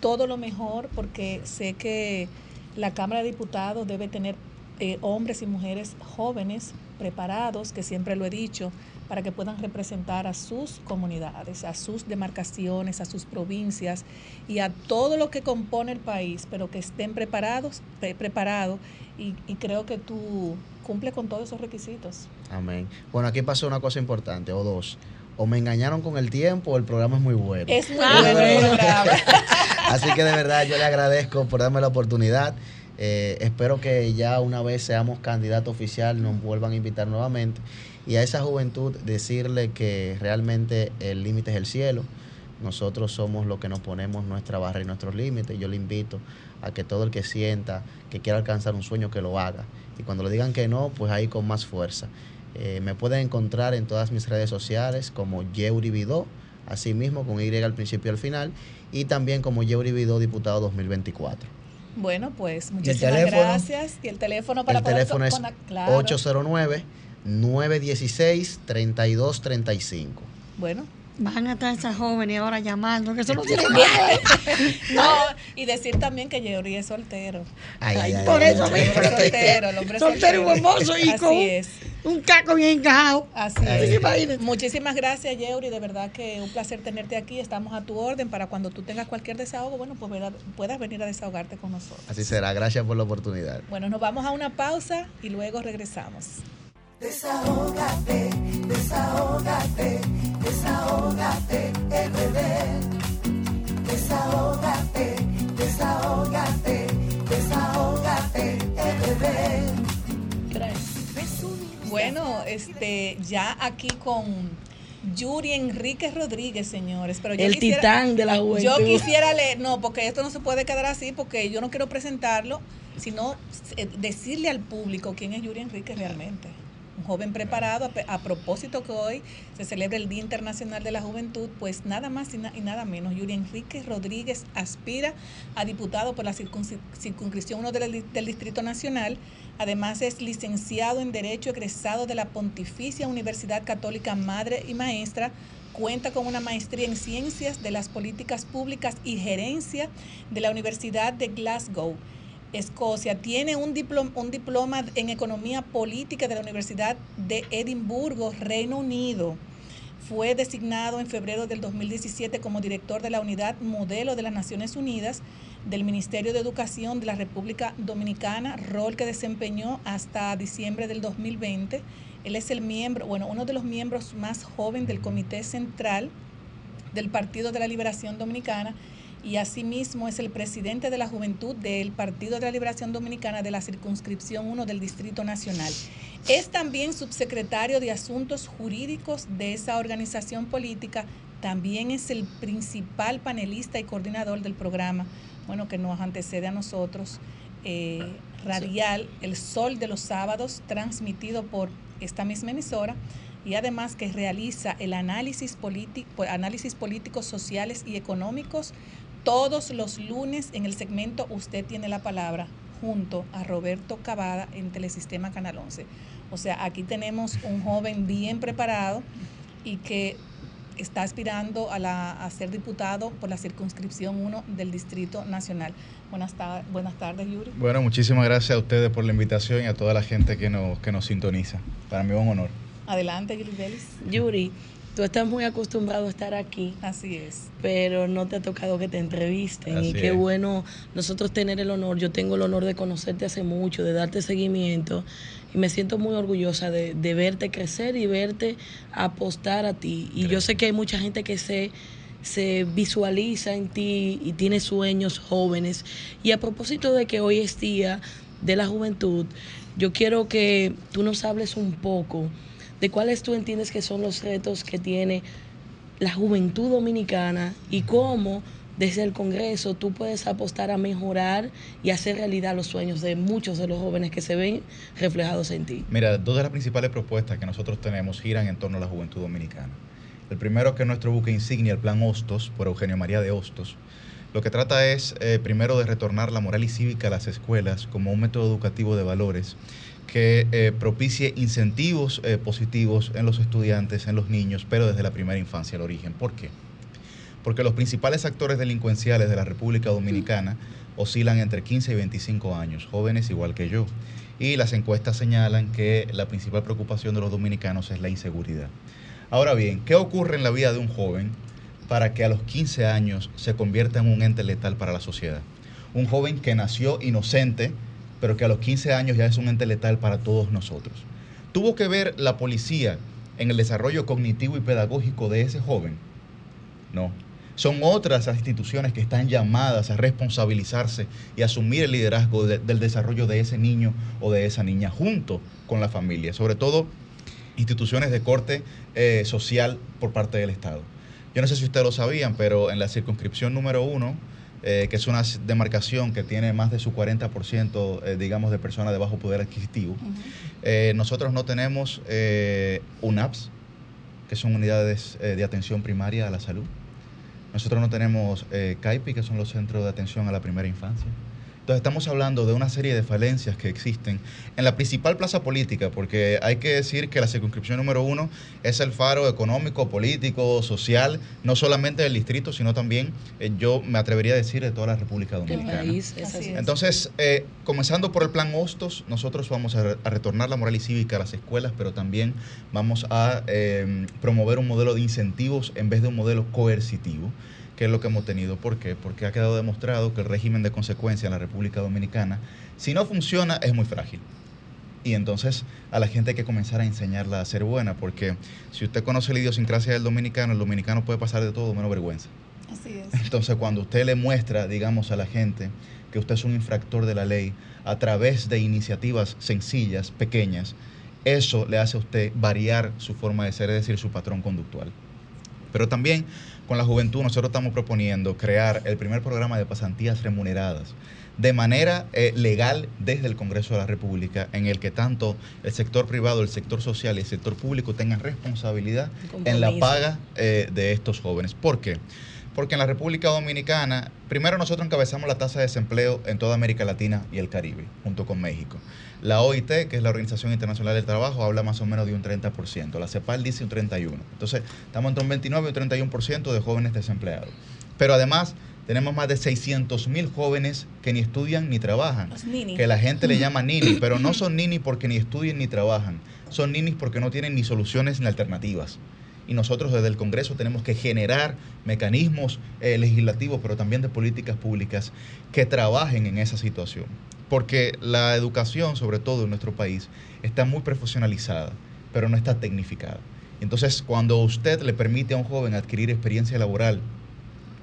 todo lo mejor, porque sé que la Cámara de Diputados debe tener eh, hombres y mujeres jóvenes, preparados, que siempre lo he dicho, para que puedan representar a sus comunidades, a sus demarcaciones, a sus provincias y a todo lo que compone el país, pero que estén preparados, pre- preparados y, y creo que tú cumples con todos esos requisitos. Amén. Bueno, aquí pasó una cosa importante, o dos. O me engañaron con el tiempo o el programa es muy bueno. Es muy bueno el programa. (laughs) Así que de verdad yo le agradezco por darme la oportunidad. Eh, espero que ya una vez seamos candidato oficial nos vuelvan a invitar nuevamente. Y a esa juventud decirle que realmente el límite es el cielo. Nosotros somos los que nos ponemos nuestra barra y nuestros límites. Yo le invito a que todo el que sienta que quiera alcanzar un sueño que lo haga. Y cuando le digan que no, pues ahí con más fuerza. Eh, me pueden encontrar en todas mis redes sociales como Yeuri Vidó. así mismo con Y al principio y al final, y también como Yeuri Vidó, diputado 2024. Bueno, pues muchísimas gracias. Y el teléfono para El poder teléfono es claro. 809-916-3235. Bueno. Van a estar esas jóvenes ahora llamando, que eso no tiene (laughs) No, y decir también que Yeuri es soltero. Ay, ay, ay, Por ay, eso mismo. Hombre soltero, el hombre Soltero y hermoso y Así con es. un caco bien encajado. Así es. Imagínate. Muchísimas gracias, Yeuri. De verdad que un placer tenerte aquí. Estamos a tu orden para cuando tú tengas cualquier desahogo, bueno, pues puedas venir a desahogarte con nosotros. Así será, gracias por la oportunidad. Bueno, nos vamos a una pausa y luego regresamos. Desahógate, desahógate, desahógate, RD. Desahógate, desahógate, desahógate, RD. Bueno, este, ya aquí con Yuri Enrique Rodríguez, señores. Pero yo El quisiera- titán de la juventud. Yo quisiera leer, no, porque esto no se puede quedar así, porque yo no quiero presentarlo, sino eh, decirle al público quién es Yuri Enrique realmente. Un joven preparado, a, propósito que hoy se celebra el Día Internacional de la Juventud, pues nada más y, na- y nada menos. Yuri Enrique Rodríguez aspira a diputado por la circunscripción 1 del, del Distrito Nacional. Además es licenciado en Derecho egresado de la Pontificia Universidad Católica Madre y Maestra. Cuenta con una maestría en Ciencias de las Políticas Públicas y Gerencia de la Universidad de Glasgow. Escocia. Tiene un diploma, en Economía Política de la Universidad de Edimburgo, Reino Unido. Fue designado en febrero del 2017 como director de la Unidad Modelo de las Naciones Unidas del Ministerio de Educación de la República Dominicana, rol que desempeñó hasta diciembre del 2020. Él es el miembro, bueno, uno de los miembros más jóvenes del Comité Central del Partido de la Liberación Dominicana y asimismo es el presidente de la juventud del Partido de la Liberación Dominicana de la circunscripción 1 del Distrito Nacional. Es también subsecretario de Asuntos Jurídicos de esa organización política. También es el principal panelista y coordinador del programa, bueno, que nos antecede a nosotros, eh, radial El Sol de los Sábados, transmitido por esta misma emisora y además que realiza el análisis, político, análisis políticos, sociales y económicos todos los lunes en el segmento Usted tiene la palabra junto a Roberto Cavada en Telesistema Canal 11. O sea, aquí tenemos un joven bien preparado y que está aspirando a, la, a ser diputado por la circunscripción 1 del Distrito Nacional. Buenas, buenas tardes, Yuri. Bueno, muchísimas gracias a ustedes por la invitación y a toda la gente que nos, que nos sintoniza. Para mí es un honor. Adelante, Yuri Vélez. Yuri, tú estás muy acostumbrado a estar aquí. Así es. Pero no te ha tocado que te entrevisten. Así y qué es. bueno nosotros tener el honor. Yo tengo el honor de conocerte hace mucho, de darte seguimiento. Y me siento muy orgullosa de, de verte crecer y verte apostar a ti. Y yo sé que hay mucha gente que se, se visualiza en ti y tiene sueños jóvenes. Y a propósito de que hoy es día de la juventud, yo quiero que tú nos hables un poco de cuáles tú entiendes que son los retos que tiene la juventud dominicana y cómo desde el Congreso tú puedes apostar a mejorar y hacer realidad los sueños de muchos de los jóvenes que se ven reflejados en ti. Mira, dos de las principales propuestas que nosotros tenemos giran en torno a la juventud dominicana. El primero que es nuestro buque insignia, el Plan Hostos, por Eugenio María de Hostos. Lo que trata es, eh, primero, de retornar la moral y cívica a las escuelas como un método educativo de valores que eh, propicie incentivos eh, positivos en los estudiantes, en los niños, pero desde la primera infancia, el origen. ¿Por qué? Porque los principales actores delincuenciales de la República Dominicana oscilan entre 15 y 25 años, jóvenes igual que yo. Y las encuestas señalan que la principal preocupación de los dominicanos es la inseguridad. Ahora bien, ¿qué ocurre en la vida de un joven para que a los 15 años se convierta en un ente letal para la sociedad? Un joven que nació inocente, pero que a los 15 años ya es un ente letal para todos nosotros. ¿Tuvo que ver la policía en el desarrollo cognitivo y pedagógico de ese joven? No. Son otras las instituciones que están llamadas a responsabilizarse y asumir el liderazgo de- del desarrollo de ese niño o de esa niña junto con la familia, sobre todo instituciones de corte eh, social por parte del Estado. Yo no sé si ustedes lo sabían, pero en la circunscripción número uno, eh, que es una demarcación que tiene más de su 40%, eh, digamos, de personas de bajo poder adquisitivo, eh, nosotros no tenemos eh, UNAPS, que son unidades eh, de atención primaria a la salud. Nosotros no tenemos eh, CAIPI, que son los centros de atención a la primera infancia. Entonces estamos hablando de una serie de falencias que existen en la principal plaza política, porque hay que decir que la circunscripción número uno es el faro económico, político, social, no solamente del distrito, sino también, eh, yo me atrevería a decir, de toda la República Dominicana. país. Entonces, eh, comenzando por el plan Hostos, nosotros vamos a, re- a retornar la moral y cívica a las escuelas, pero también vamos a eh, promover un modelo de incentivos en vez de un modelo coercitivo, que es lo que hemos tenido. ¿Por qué? Porque ha quedado demostrado que el régimen de consecuencia en la República Dominicana, si no funciona, es muy frágil. Y entonces a la gente hay que comenzar a enseñarla a ser buena, porque si usted conoce la idiosincrasia del dominicano, el dominicano puede pasar de todo menos vergüenza. Así es. Entonces, cuando usted le muestra, digamos, a la gente que usted es un infractor de la ley a través de iniciativas sencillas, pequeñas, eso le hace a usted variar su forma de ser, es decir, su patrón conductual. Pero también con la juventud nosotros estamos proponiendo crear el primer programa de pasantías remuneradas de manera eh, legal desde el Congreso de la República, en el que tanto el sector privado, el sector social y el sector público tengan responsabilidad en la paga eh, de estos jóvenes. ¿Por qué? Porque en la República Dominicana, primero nosotros encabezamos la tasa de desempleo en toda América Latina y el Caribe, junto con México. La OIT, que es la Organización Internacional del Trabajo, habla más o menos de un 30%. La CEPAL dice un 31%. Entonces, estamos entre un 29 y un 31% de jóvenes desempleados. Pero además, tenemos más de 600 mil jóvenes que ni estudian ni trabajan. Los nini. Que la gente le llama nini, (laughs) pero no son nini porque ni estudian ni trabajan. Son ninis porque no tienen ni soluciones ni alternativas y nosotros desde el Congreso tenemos que generar mecanismos eh, legislativos, pero también de políticas públicas que trabajen en esa situación. Porque la educación, sobre todo en nuestro país, está muy profesionalizada, pero no está tecnificada. Entonces, cuando usted le permite a un joven adquirir experiencia laboral,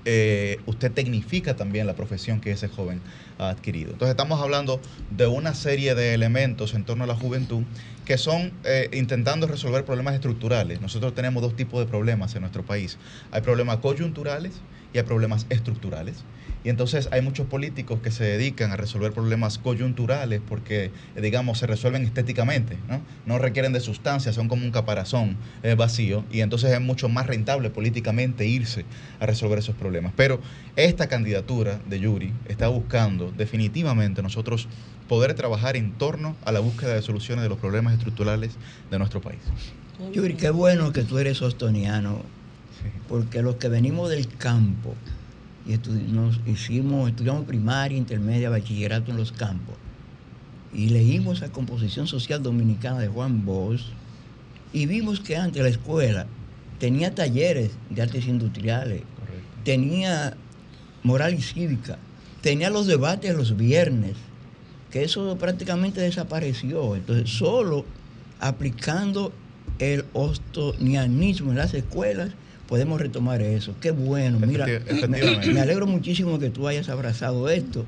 eh, usted tecnifica también la profesión que ese joven Entonces estamos hablando de una serie de elementos en torno a la juventud que son eh, intentando resolver problemas estructurales. Nosotros tenemos dos tipos de problemas en nuestro país. Hay problemas coyunturales y hay problemas estructurales. Y entonces hay muchos políticos que se dedican a resolver problemas coyunturales porque, digamos, se resuelven estéticamente, ¿no? No requieren de sustancia, son como un caparazón eh, vacío. Y entonces es mucho más rentable políticamente irse a resolver esos problemas. Pero esta candidatura de Yuri está buscando definitivamente nosotros poder trabajar en torno a la búsqueda de soluciones de los problemas estructurales de nuestro país. Yuri, qué bueno que tú eres ostoniano, porque los que venimos del campo y estu- nos hicimos, estudiamos primaria, intermedia, bachillerato en los campos, y leímos la composición social dominicana de Juan Bosch, y vimos que antes la escuela tenía talleres de artes industriales, tenía moral y cívica, tenía los debates los viernes, que eso prácticamente desapareció. Entonces, solo aplicando el ostonianismo en las escuelas podemos retomar eso. Qué bueno. Mira, me, alegro muchísimo que tú hayas abrazado esto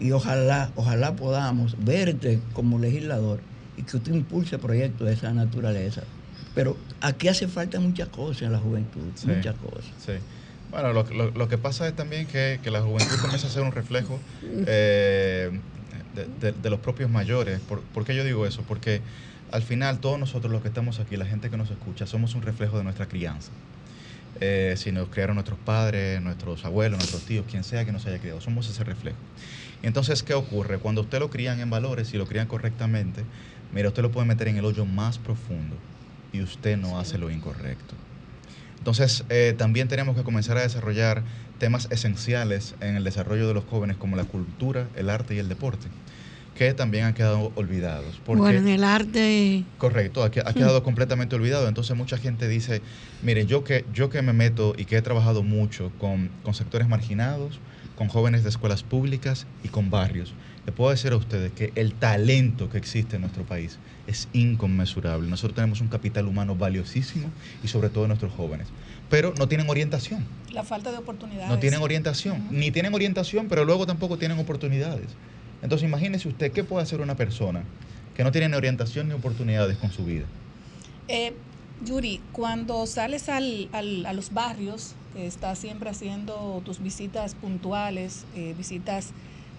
y ojalá, ojalá podamos verte como legislador y que tú impulse proyectos de esa naturaleza. Pero aquí hace falta muchas cosas en la juventud, Sí. muchas cosas. Sí. Bueno, lo, lo- lo que pasa es también que, que la juventud comienza a ser un reflejo eh, de, de- de los propios mayores. ¿Por, por qué yo digo eso? Porque al final todos nosotros los que estamos aquí, la gente que nos escucha, somos un reflejo de nuestra crianza. Eh, si nos criaron nuestros padres, nuestros abuelos, nuestros tíos, quien sea que nos haya criado, somos ese reflejo. Entonces, ¿qué ocurre? Cuando usted lo crían en valores y lo crían correctamente, mira, usted lo puede meter en el hoyo más profundo y usted no hace lo incorrecto. Entonces, eh, también tenemos que comenzar a desarrollar temas esenciales en el desarrollo de los jóvenes como la cultura, el arte y el deporte, que también han quedado olvidados. Porque, Bueno, en el arte... Correcto, ha, ha quedado completamente olvidado. Entonces mucha gente dice, mire, yo que, yo que me meto y que he trabajado mucho con, con sectores marginados, con jóvenes de escuelas públicas y con barrios, le puedo decir a ustedes que el talento que existe en nuestro país es inconmensurable. Nosotros tenemos un capital humano valiosísimo y sobre todo nuestros jóvenes, pero no tienen orientación. La falta de oportunidades. No tienen orientación, ni tienen orientación, pero luego tampoco tienen oportunidades. Entonces imagínese usted qué puede hacer una persona que no tiene ni orientación ni oportunidades con su vida. Eh, Yuri, cuando sales al, al- a los barrios, que estás siempre haciendo tus visitas puntuales, eh, visitas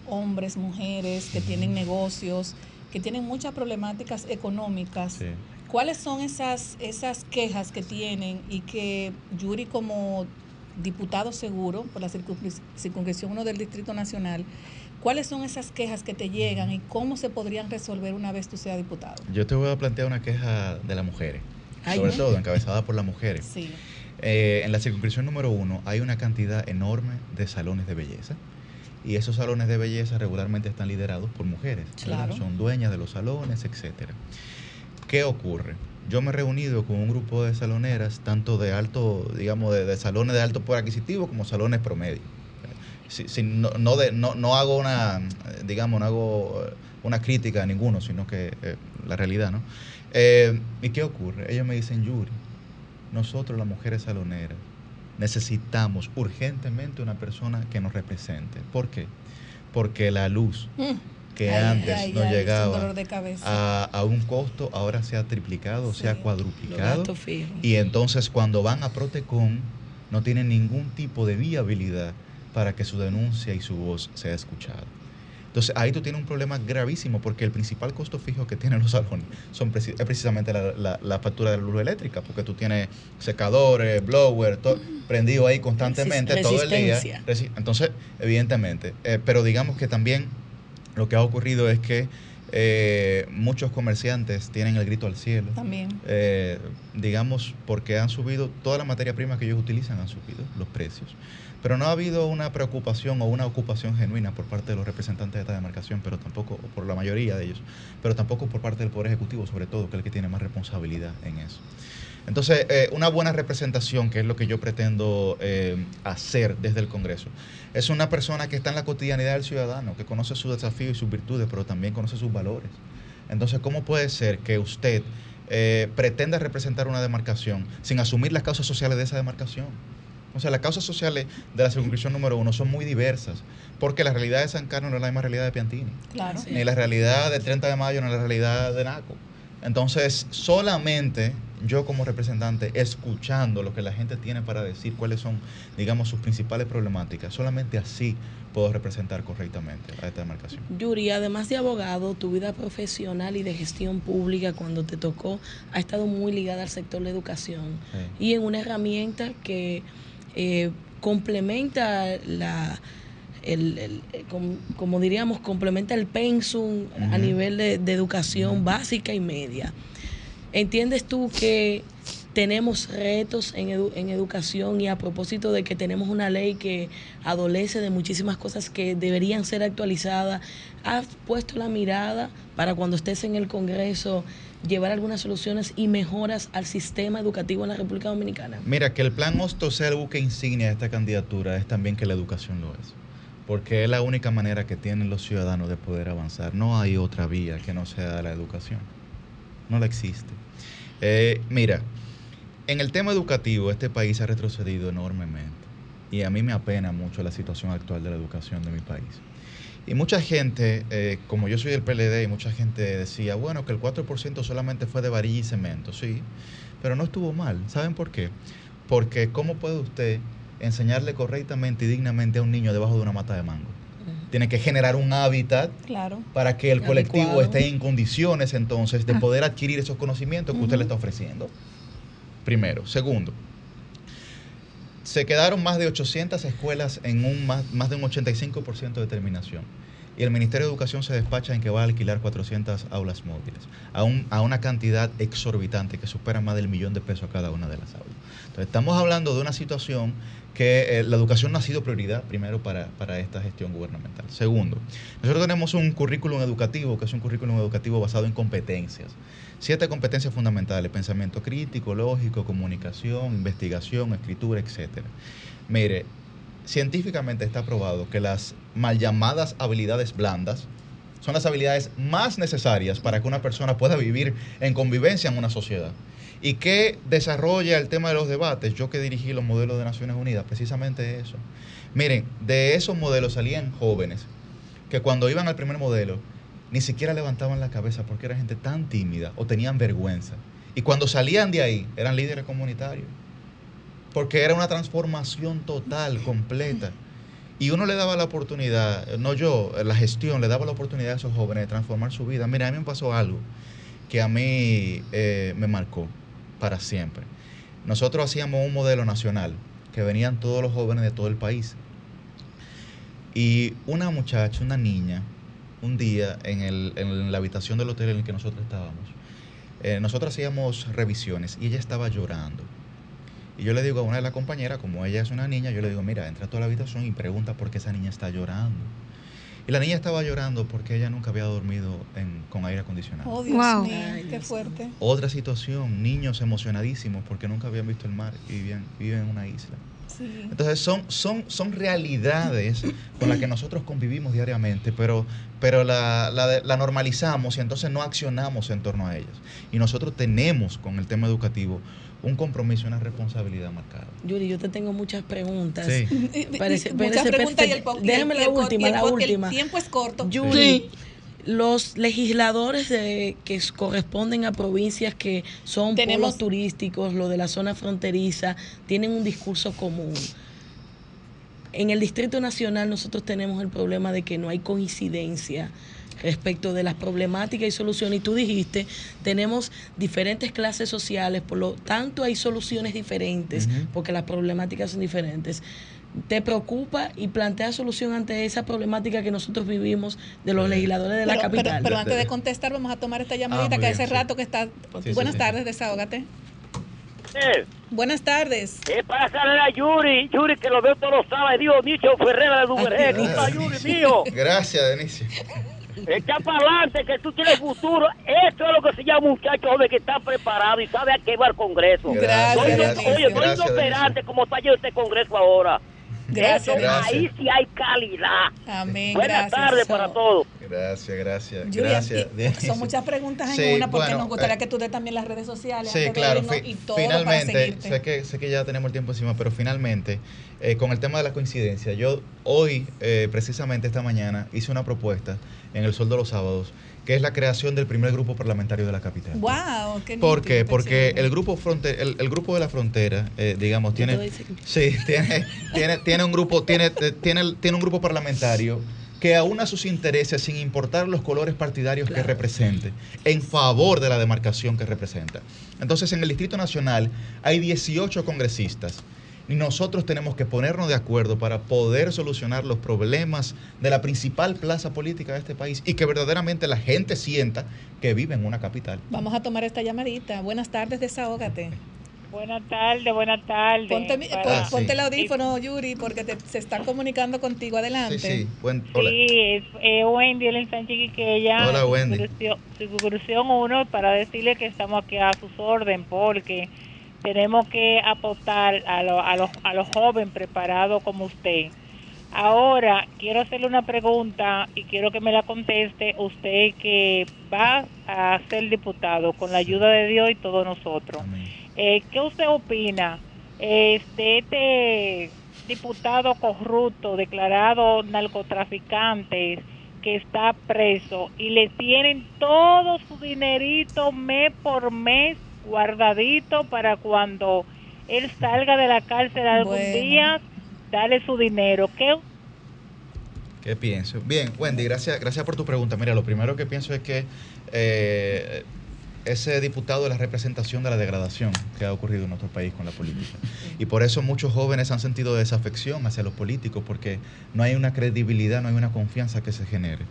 hombres, mujeres que tienen negocios, que tienen muchas problemáticas económicas, ¿Cuáles son esas, esas quejas que tienen y que Yuri como diputado seguro por la circunscri- circunscripción 1 del Distrito Nacional, cuáles son esas quejas que te llegan y cómo se podrían resolver una vez tú seas diputado? Yo te voy a plantear una queja de las mujeres, Ay, sobre ¿no? todo encabezada por las mujeres. Sí. Eh, en la circunscripción número uno hay una cantidad enorme de salones de belleza y esos salones de belleza regularmente están liderados por mujeres. Claro. Son dueñas de los salones, etcétera. ¿Qué ocurre? Yo me he reunido con un grupo de saloneras, tanto de alto, digamos, de, de salones de alto poder adquisitivo como salones promedio. Si- si no, no, de- no, no hago una, digamos, no hago eh, una crítica a ninguno, sino que eh, la realidad, ¿no? Eh, ¿Y qué ocurre? Ellos me dicen, Yuri, nosotros las mujeres saloneras necesitamos urgentemente una persona que nos represente. ¿Por qué? Porque la luz que Ay, antes ay, un llegaba a, a un costo, ahora se ha triplicado, se ha cuadruplicado. Y entonces cuando van a Protecon no tienen ningún tipo de viabilidad para que su denuncia y su voz sea escuchada. Entonces ahí tú tienes un problema gravísimo porque el principal costo fijo que tienen los salones son es precisamente la, la- la factura de la luz eléctrica, porque tú tienes secadores, blower, todo prendido ahí constantemente todo el día. Entonces, evidentemente, eh, pero digamos que también lo que ha ocurrido es que eh, muchos comerciantes tienen el grito al cielo. También. Eh, digamos, porque han subido, toda la materia prima que ellos utilizan han subido los precios. Pero no ha habido una preocupación o una ocupación genuina por parte de los representantes de esta demarcación, pero tampoco, por la mayoría de ellos, pero tampoco por parte del Poder Ejecutivo, sobre todo, que es el que tiene más responsabilidad en eso. Entonces, eh, una buena representación, que es lo que yo pretendo eh, hacer desde el Congreso, es una persona que está en la cotidianidad del ciudadano, que conoce sus desafíos y sus virtudes, pero también conoce sus valores. Entonces, ¿cómo puede ser que usted eh, pretenda representar una demarcación sin asumir las causas sociales de esa demarcación? O sea, las causas sociales de la circunscripción número uno son muy diversas, porque la realidad de San Carlos no es la misma realidad de Piantini, Claro. ni la realidad del 30 de mayo, ni la realidad de Naco. Entonces, solamente yo como representante, escuchando lo que la gente tiene para decir, cuáles son, digamos, sus principales problemáticas, solamente así puedo representar correctamente a esta demarcación. Yuri, además de abogado, tu vida profesional y de gestión pública cuando te tocó ha estado muy ligada al sector de educación y en una herramienta que eh, complementa la, el, el- eh, com- como diríamos, complementa el pensum a nivel de, de educación básica y media. ¿Entiendes tú que tenemos retos en, edu- en educación y a propósito de que tenemos una ley que adolece de muchísimas cosas que deberían ser actualizadas? ¿Has puesto la mirada para cuando estés en el Congreso llevar algunas soluciones y mejoras al sistema educativo en la República Dominicana? Mira, que el plan Hostos sea el buque insignia de esta candidatura es también que la educación lo es. Porque es la única manera que tienen los ciudadanos de poder avanzar. No hay otra vía que no sea la educación. No la existe. Eh, mira, en el tema educativo este país ha retrocedido enormemente. Y a mí me apena mucho la situación actual de la educación de mi país. Y mucha gente, eh, como yo soy del PLD, y mucha gente decía, bueno, que el 4% solamente fue de varilla y cemento, sí, pero no estuvo mal. ¿Saben por qué? Porque ¿cómo puede usted enseñarle correctamente y dignamente a un niño debajo de una mata de mango? Tiene que generar un hábitat Claro. para que el colectivo Adecuado. esté en condiciones entonces de Ah. poder adquirir esos conocimientos que usted le está ofreciendo. Primero. Segundo, se quedaron más de 800 escuelas en un más, más de un 85% de terminación. Y el Ministerio de Educación se despacha en que va a alquilar 400 aulas móviles a, un- a una cantidad exorbitante que supera más del millón de pesos a cada una de las aulas. Entonces, estamos hablando de una situación que eh, la educación no ha sido prioridad primero para, para esta gestión gubernamental. Segundo, nosotros tenemos un currículum educativo que es un currículum educativo basado en competencias. Siete competencias fundamentales, pensamiento crítico, lógico, comunicación, investigación, escritura, etc. Mire, científicamente está probado que las mal llamadas habilidades blandas son las habilidades más necesarias para que una persona pueda vivir en convivencia en una sociedad. ¿Y qué desarrolla el tema de los debates? Yo que dirigí los modelos de Naciones Unidas, precisamente eso. Miren, de esos modelos salían jóvenes que cuando iban al primer modelo ni siquiera levantaban la cabeza porque era gente tan tímida o tenían vergüenza. Y cuando salían de ahí eran líderes comunitarios. Porque era una transformación total, completa. Y uno le daba la oportunidad, no yo, la gestión le daba la oportunidad a esos jóvenes de transformar su vida. Mira, a mí me pasó algo que a mí eh, me marcó para siempre. Nosotros hacíamos un modelo nacional que venían todos los jóvenes de todo el país. Y una muchacha, una niña, un día en, el- en la habitación del hotel en el que nosotros estábamos, eh, nosotros hacíamos revisiones y ella estaba llorando. Y yo le digo a una de las compañeras, como ella es una niña, yo le digo, mira, entra a toda la habitación y pregunta por qué esa niña está llorando. Y la niña estaba llorando porque ella nunca había dormido en- con aire acondicionado. Oh, Dios Wow. mío, qué fuerte. Otra situación, niños emocionadísimos porque nunca habían visto el mar y viven, viven en una isla. Sí. Entonces son, son, son realidades con las que nosotros convivimos diariamente, pero, pero la, la normalizamos y entonces no accionamos en torno a ellas. Y nosotros tenemos con el tema educativo un compromiso y una responsabilidad marcada. Yuri, yo te tengo muchas preguntas. Sí. Parece- Muchas parece preguntas y el, Déjame y la última, y el la última. El tiempo es corto. Yuri, los legisladores de, que corresponden a provincias que son Tenemos- polos turísticos, lo de la zona fronteriza, tienen un discurso común. En el Distrito Nacional nosotros tenemos el problema de que no hay coincidencia respecto de las problemáticas y soluciones. Y tú dijiste, tenemos diferentes clases sociales, por lo tanto hay soluciones diferentes, porque las problemáticas son diferentes. ¿Te preocupa y plantea solución ante esa problemática que nosotros vivimos de los legisladores de la Pero, capital? pero antes de contestar, vamos a tomar esta llamadita Ah, que bien, hace sí. rato que está. Sí, Buenas sí, sí. tardes, desahógate. Eh, Buenas tardes. ¿Qué pasa, a Yuri? Yuri, que lo veo todos los sábados. Dios, Nicho Ferrera de Duvergé. Ay, ¿Cómo está, Yuri, mío? (laughs) Gracias, Denicio. Echa para adelante, que tú tienes futuro. Esto es lo que se llama un muchacho joven que está preparado y sabe a qué va al Congreso. Gracias, No hay- gracias, oye, no gracias, inoperante como está lleno este Congreso ahora. Gracias. Eso, Gracias. Ahí sí hay calidad. Amén. Buenas gracias. tardes para todos. Gracias, gracias. Gracias. son (laughs) muchas preguntas en Sí, una porque bueno, nos gustaría eh, que tú des también las redes sociales. Sí, claro. fi- y todo finalmente, sé que, sé que ya tenemos el tiempo encima, pero finalmente, eh, con el tema de la coincidencia, yo hoy, eh, precisamente esta mañana, hice una propuesta en el Sol de los Sábados, que es la creación del primer grupo parlamentario de la capital. Wow, qué ¿Por qué? Porque el grupo fronte- el, el grupo de la frontera, eh, digamos, tiene, sí, (laughs) tiene, tiene, tiene un grupo, tiene, eh, tiene, tiene un grupo parlamentario que aúna sus intereses sin importar los colores partidarios que represente, en favor de la demarcación que representa. Entonces, en el Distrito Nacional hay 18 congresistas nosotros tenemos que ponernos de acuerdo para poder solucionar los problemas de la principal plaza política de este país y que verdaderamente la gente sienta que vive en una capital. Vamos a tomar esta llamadita. Buenas tardes, desahógate. Buenas tardes, buenas tardes. Ponte, mi- Para- Ah, ponte sí. el audífono, Yuri, porque te- se están comunicando contigo. Adelante. Sí, sí. Buen, hola. Sí, es eh, Wendy, el Sánchez Quiqueya. Hola, Wendy. Circunscripción 1, para decirle que estamos aquí a sus órdenes, porque tenemos que apostar a, lo- a, los, a los jóvenes preparados como usted. Ahora, quiero hacerle una pregunta y quiero que me la conteste usted que va a ser diputado con la ayuda de Dios y todos nosotros. Eh, ¿Qué usted opina eh, de este diputado corrupto declarado narcotraficante que está preso y le tienen todo su dinerito mes por mes guardadito para cuando él salga de la cárcel algún Bueno. día darle su dinero? ¿Qué ¿Qué pienso? Bien, Wendy, gracias, gracias por tu pregunta. Mira, lo primero que pienso es que eh, ese diputado es la representación de la degradación que ha ocurrido en nuestro país con la política. Y por eso muchos jóvenes han sentido desafección hacia los políticos, porque no hay una credibilidad, no hay una confianza que se genere.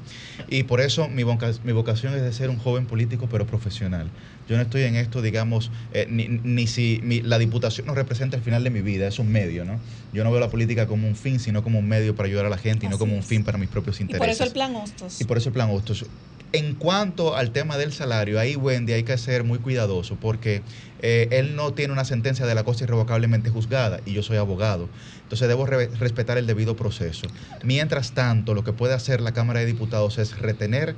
Y por eso mi, voca- mi vocación es de ser un joven político, pero profesional. Yo no estoy en esto, digamos, eh, ni, ni si mi- la diputación no representa el final de mi vida, es un medio, ¿no? Yo no veo la política como un fin, sino como un medio para ayudar a la gente y no como un fin para mis propios Y intereses. por eso el plan Hostos. Y por eso el plan Hostos. En cuanto al tema del salario, ahí Wendy hay que ser muy cuidadoso porque eh, él no tiene una sentencia de la cosa irrevocablemente juzgada y yo soy abogado. Entonces debo re- respetar el debido proceso. Mientras tanto, lo que puede hacer la Cámara de Diputados es retener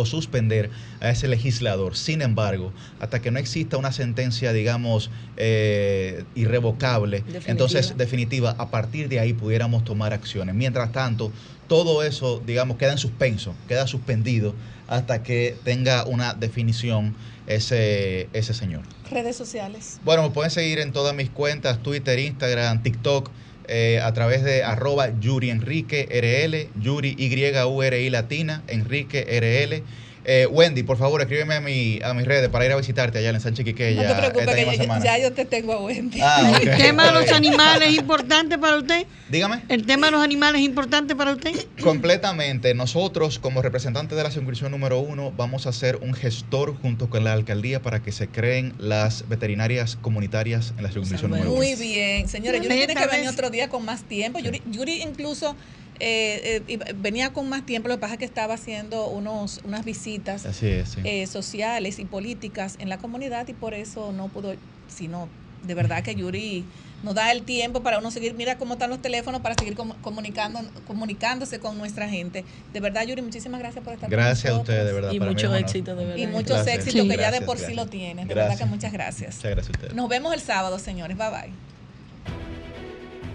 o suspender a ese legislador. Sin embargo, hasta que no exista una sentencia, digamos, eh, irrevocable, Definitiva. entonces definitiva, a partir de ahí pudiéramos tomar acciones. Mientras tanto, todo eso, digamos, queda en suspenso, queda suspendido hasta que tenga una definición ese, ese señor. Redes sociales. Bueno, me pueden seguir en todas mis cuentas, Twitter, Instagram, TikTok, eh, a través de arroba Yuri Enrique RL, Yuri Y-U-R-I latina, Enrique RL. Eh, Wendy, por favor, escríbeme a, mi, a mis redes para ir a visitarte allá en Sánchez Quiqueya No te preocupes, que ya, yo te tengo a Wendy. Ah. ¿El tema de los animales es importante para usted? Dígame. ¿El tema de los animales es importante para usted? Completamente. Nosotros, como representantes de la circunscripción número uno, vamos a ser un gestor junto con la alcaldía para que se creen las veterinarias comunitarias en la circunscripción número uno. Muy bien, señores. Yuri tiene que venir otro día con más tiempo. Yuri, Yuri incluso eh, eh, venía con más tiempo, lo que pasa es que estaba haciendo unos, unas visitas Así es, sí. eh, sociales y políticas en la comunidad y por eso no pudo, sino de verdad que Yuri nos da el tiempo para uno seguir, mira cómo están los teléfonos para seguir comu- comunicando, comunicándose con nuestra gente. De verdad, Yuri, muchísimas gracias por estar con Gracias a nosotros. ustedes, de verdad. Y para mucho éxito, de verdad. Y muchos Gracias. éxitos Sí. que ya de Gracias, por sí gracias. lo tienes. De verdad que Gracias. muchas gracias. Muchas gracias a ustedes. Nos vemos el sábado, señores. Bye bye.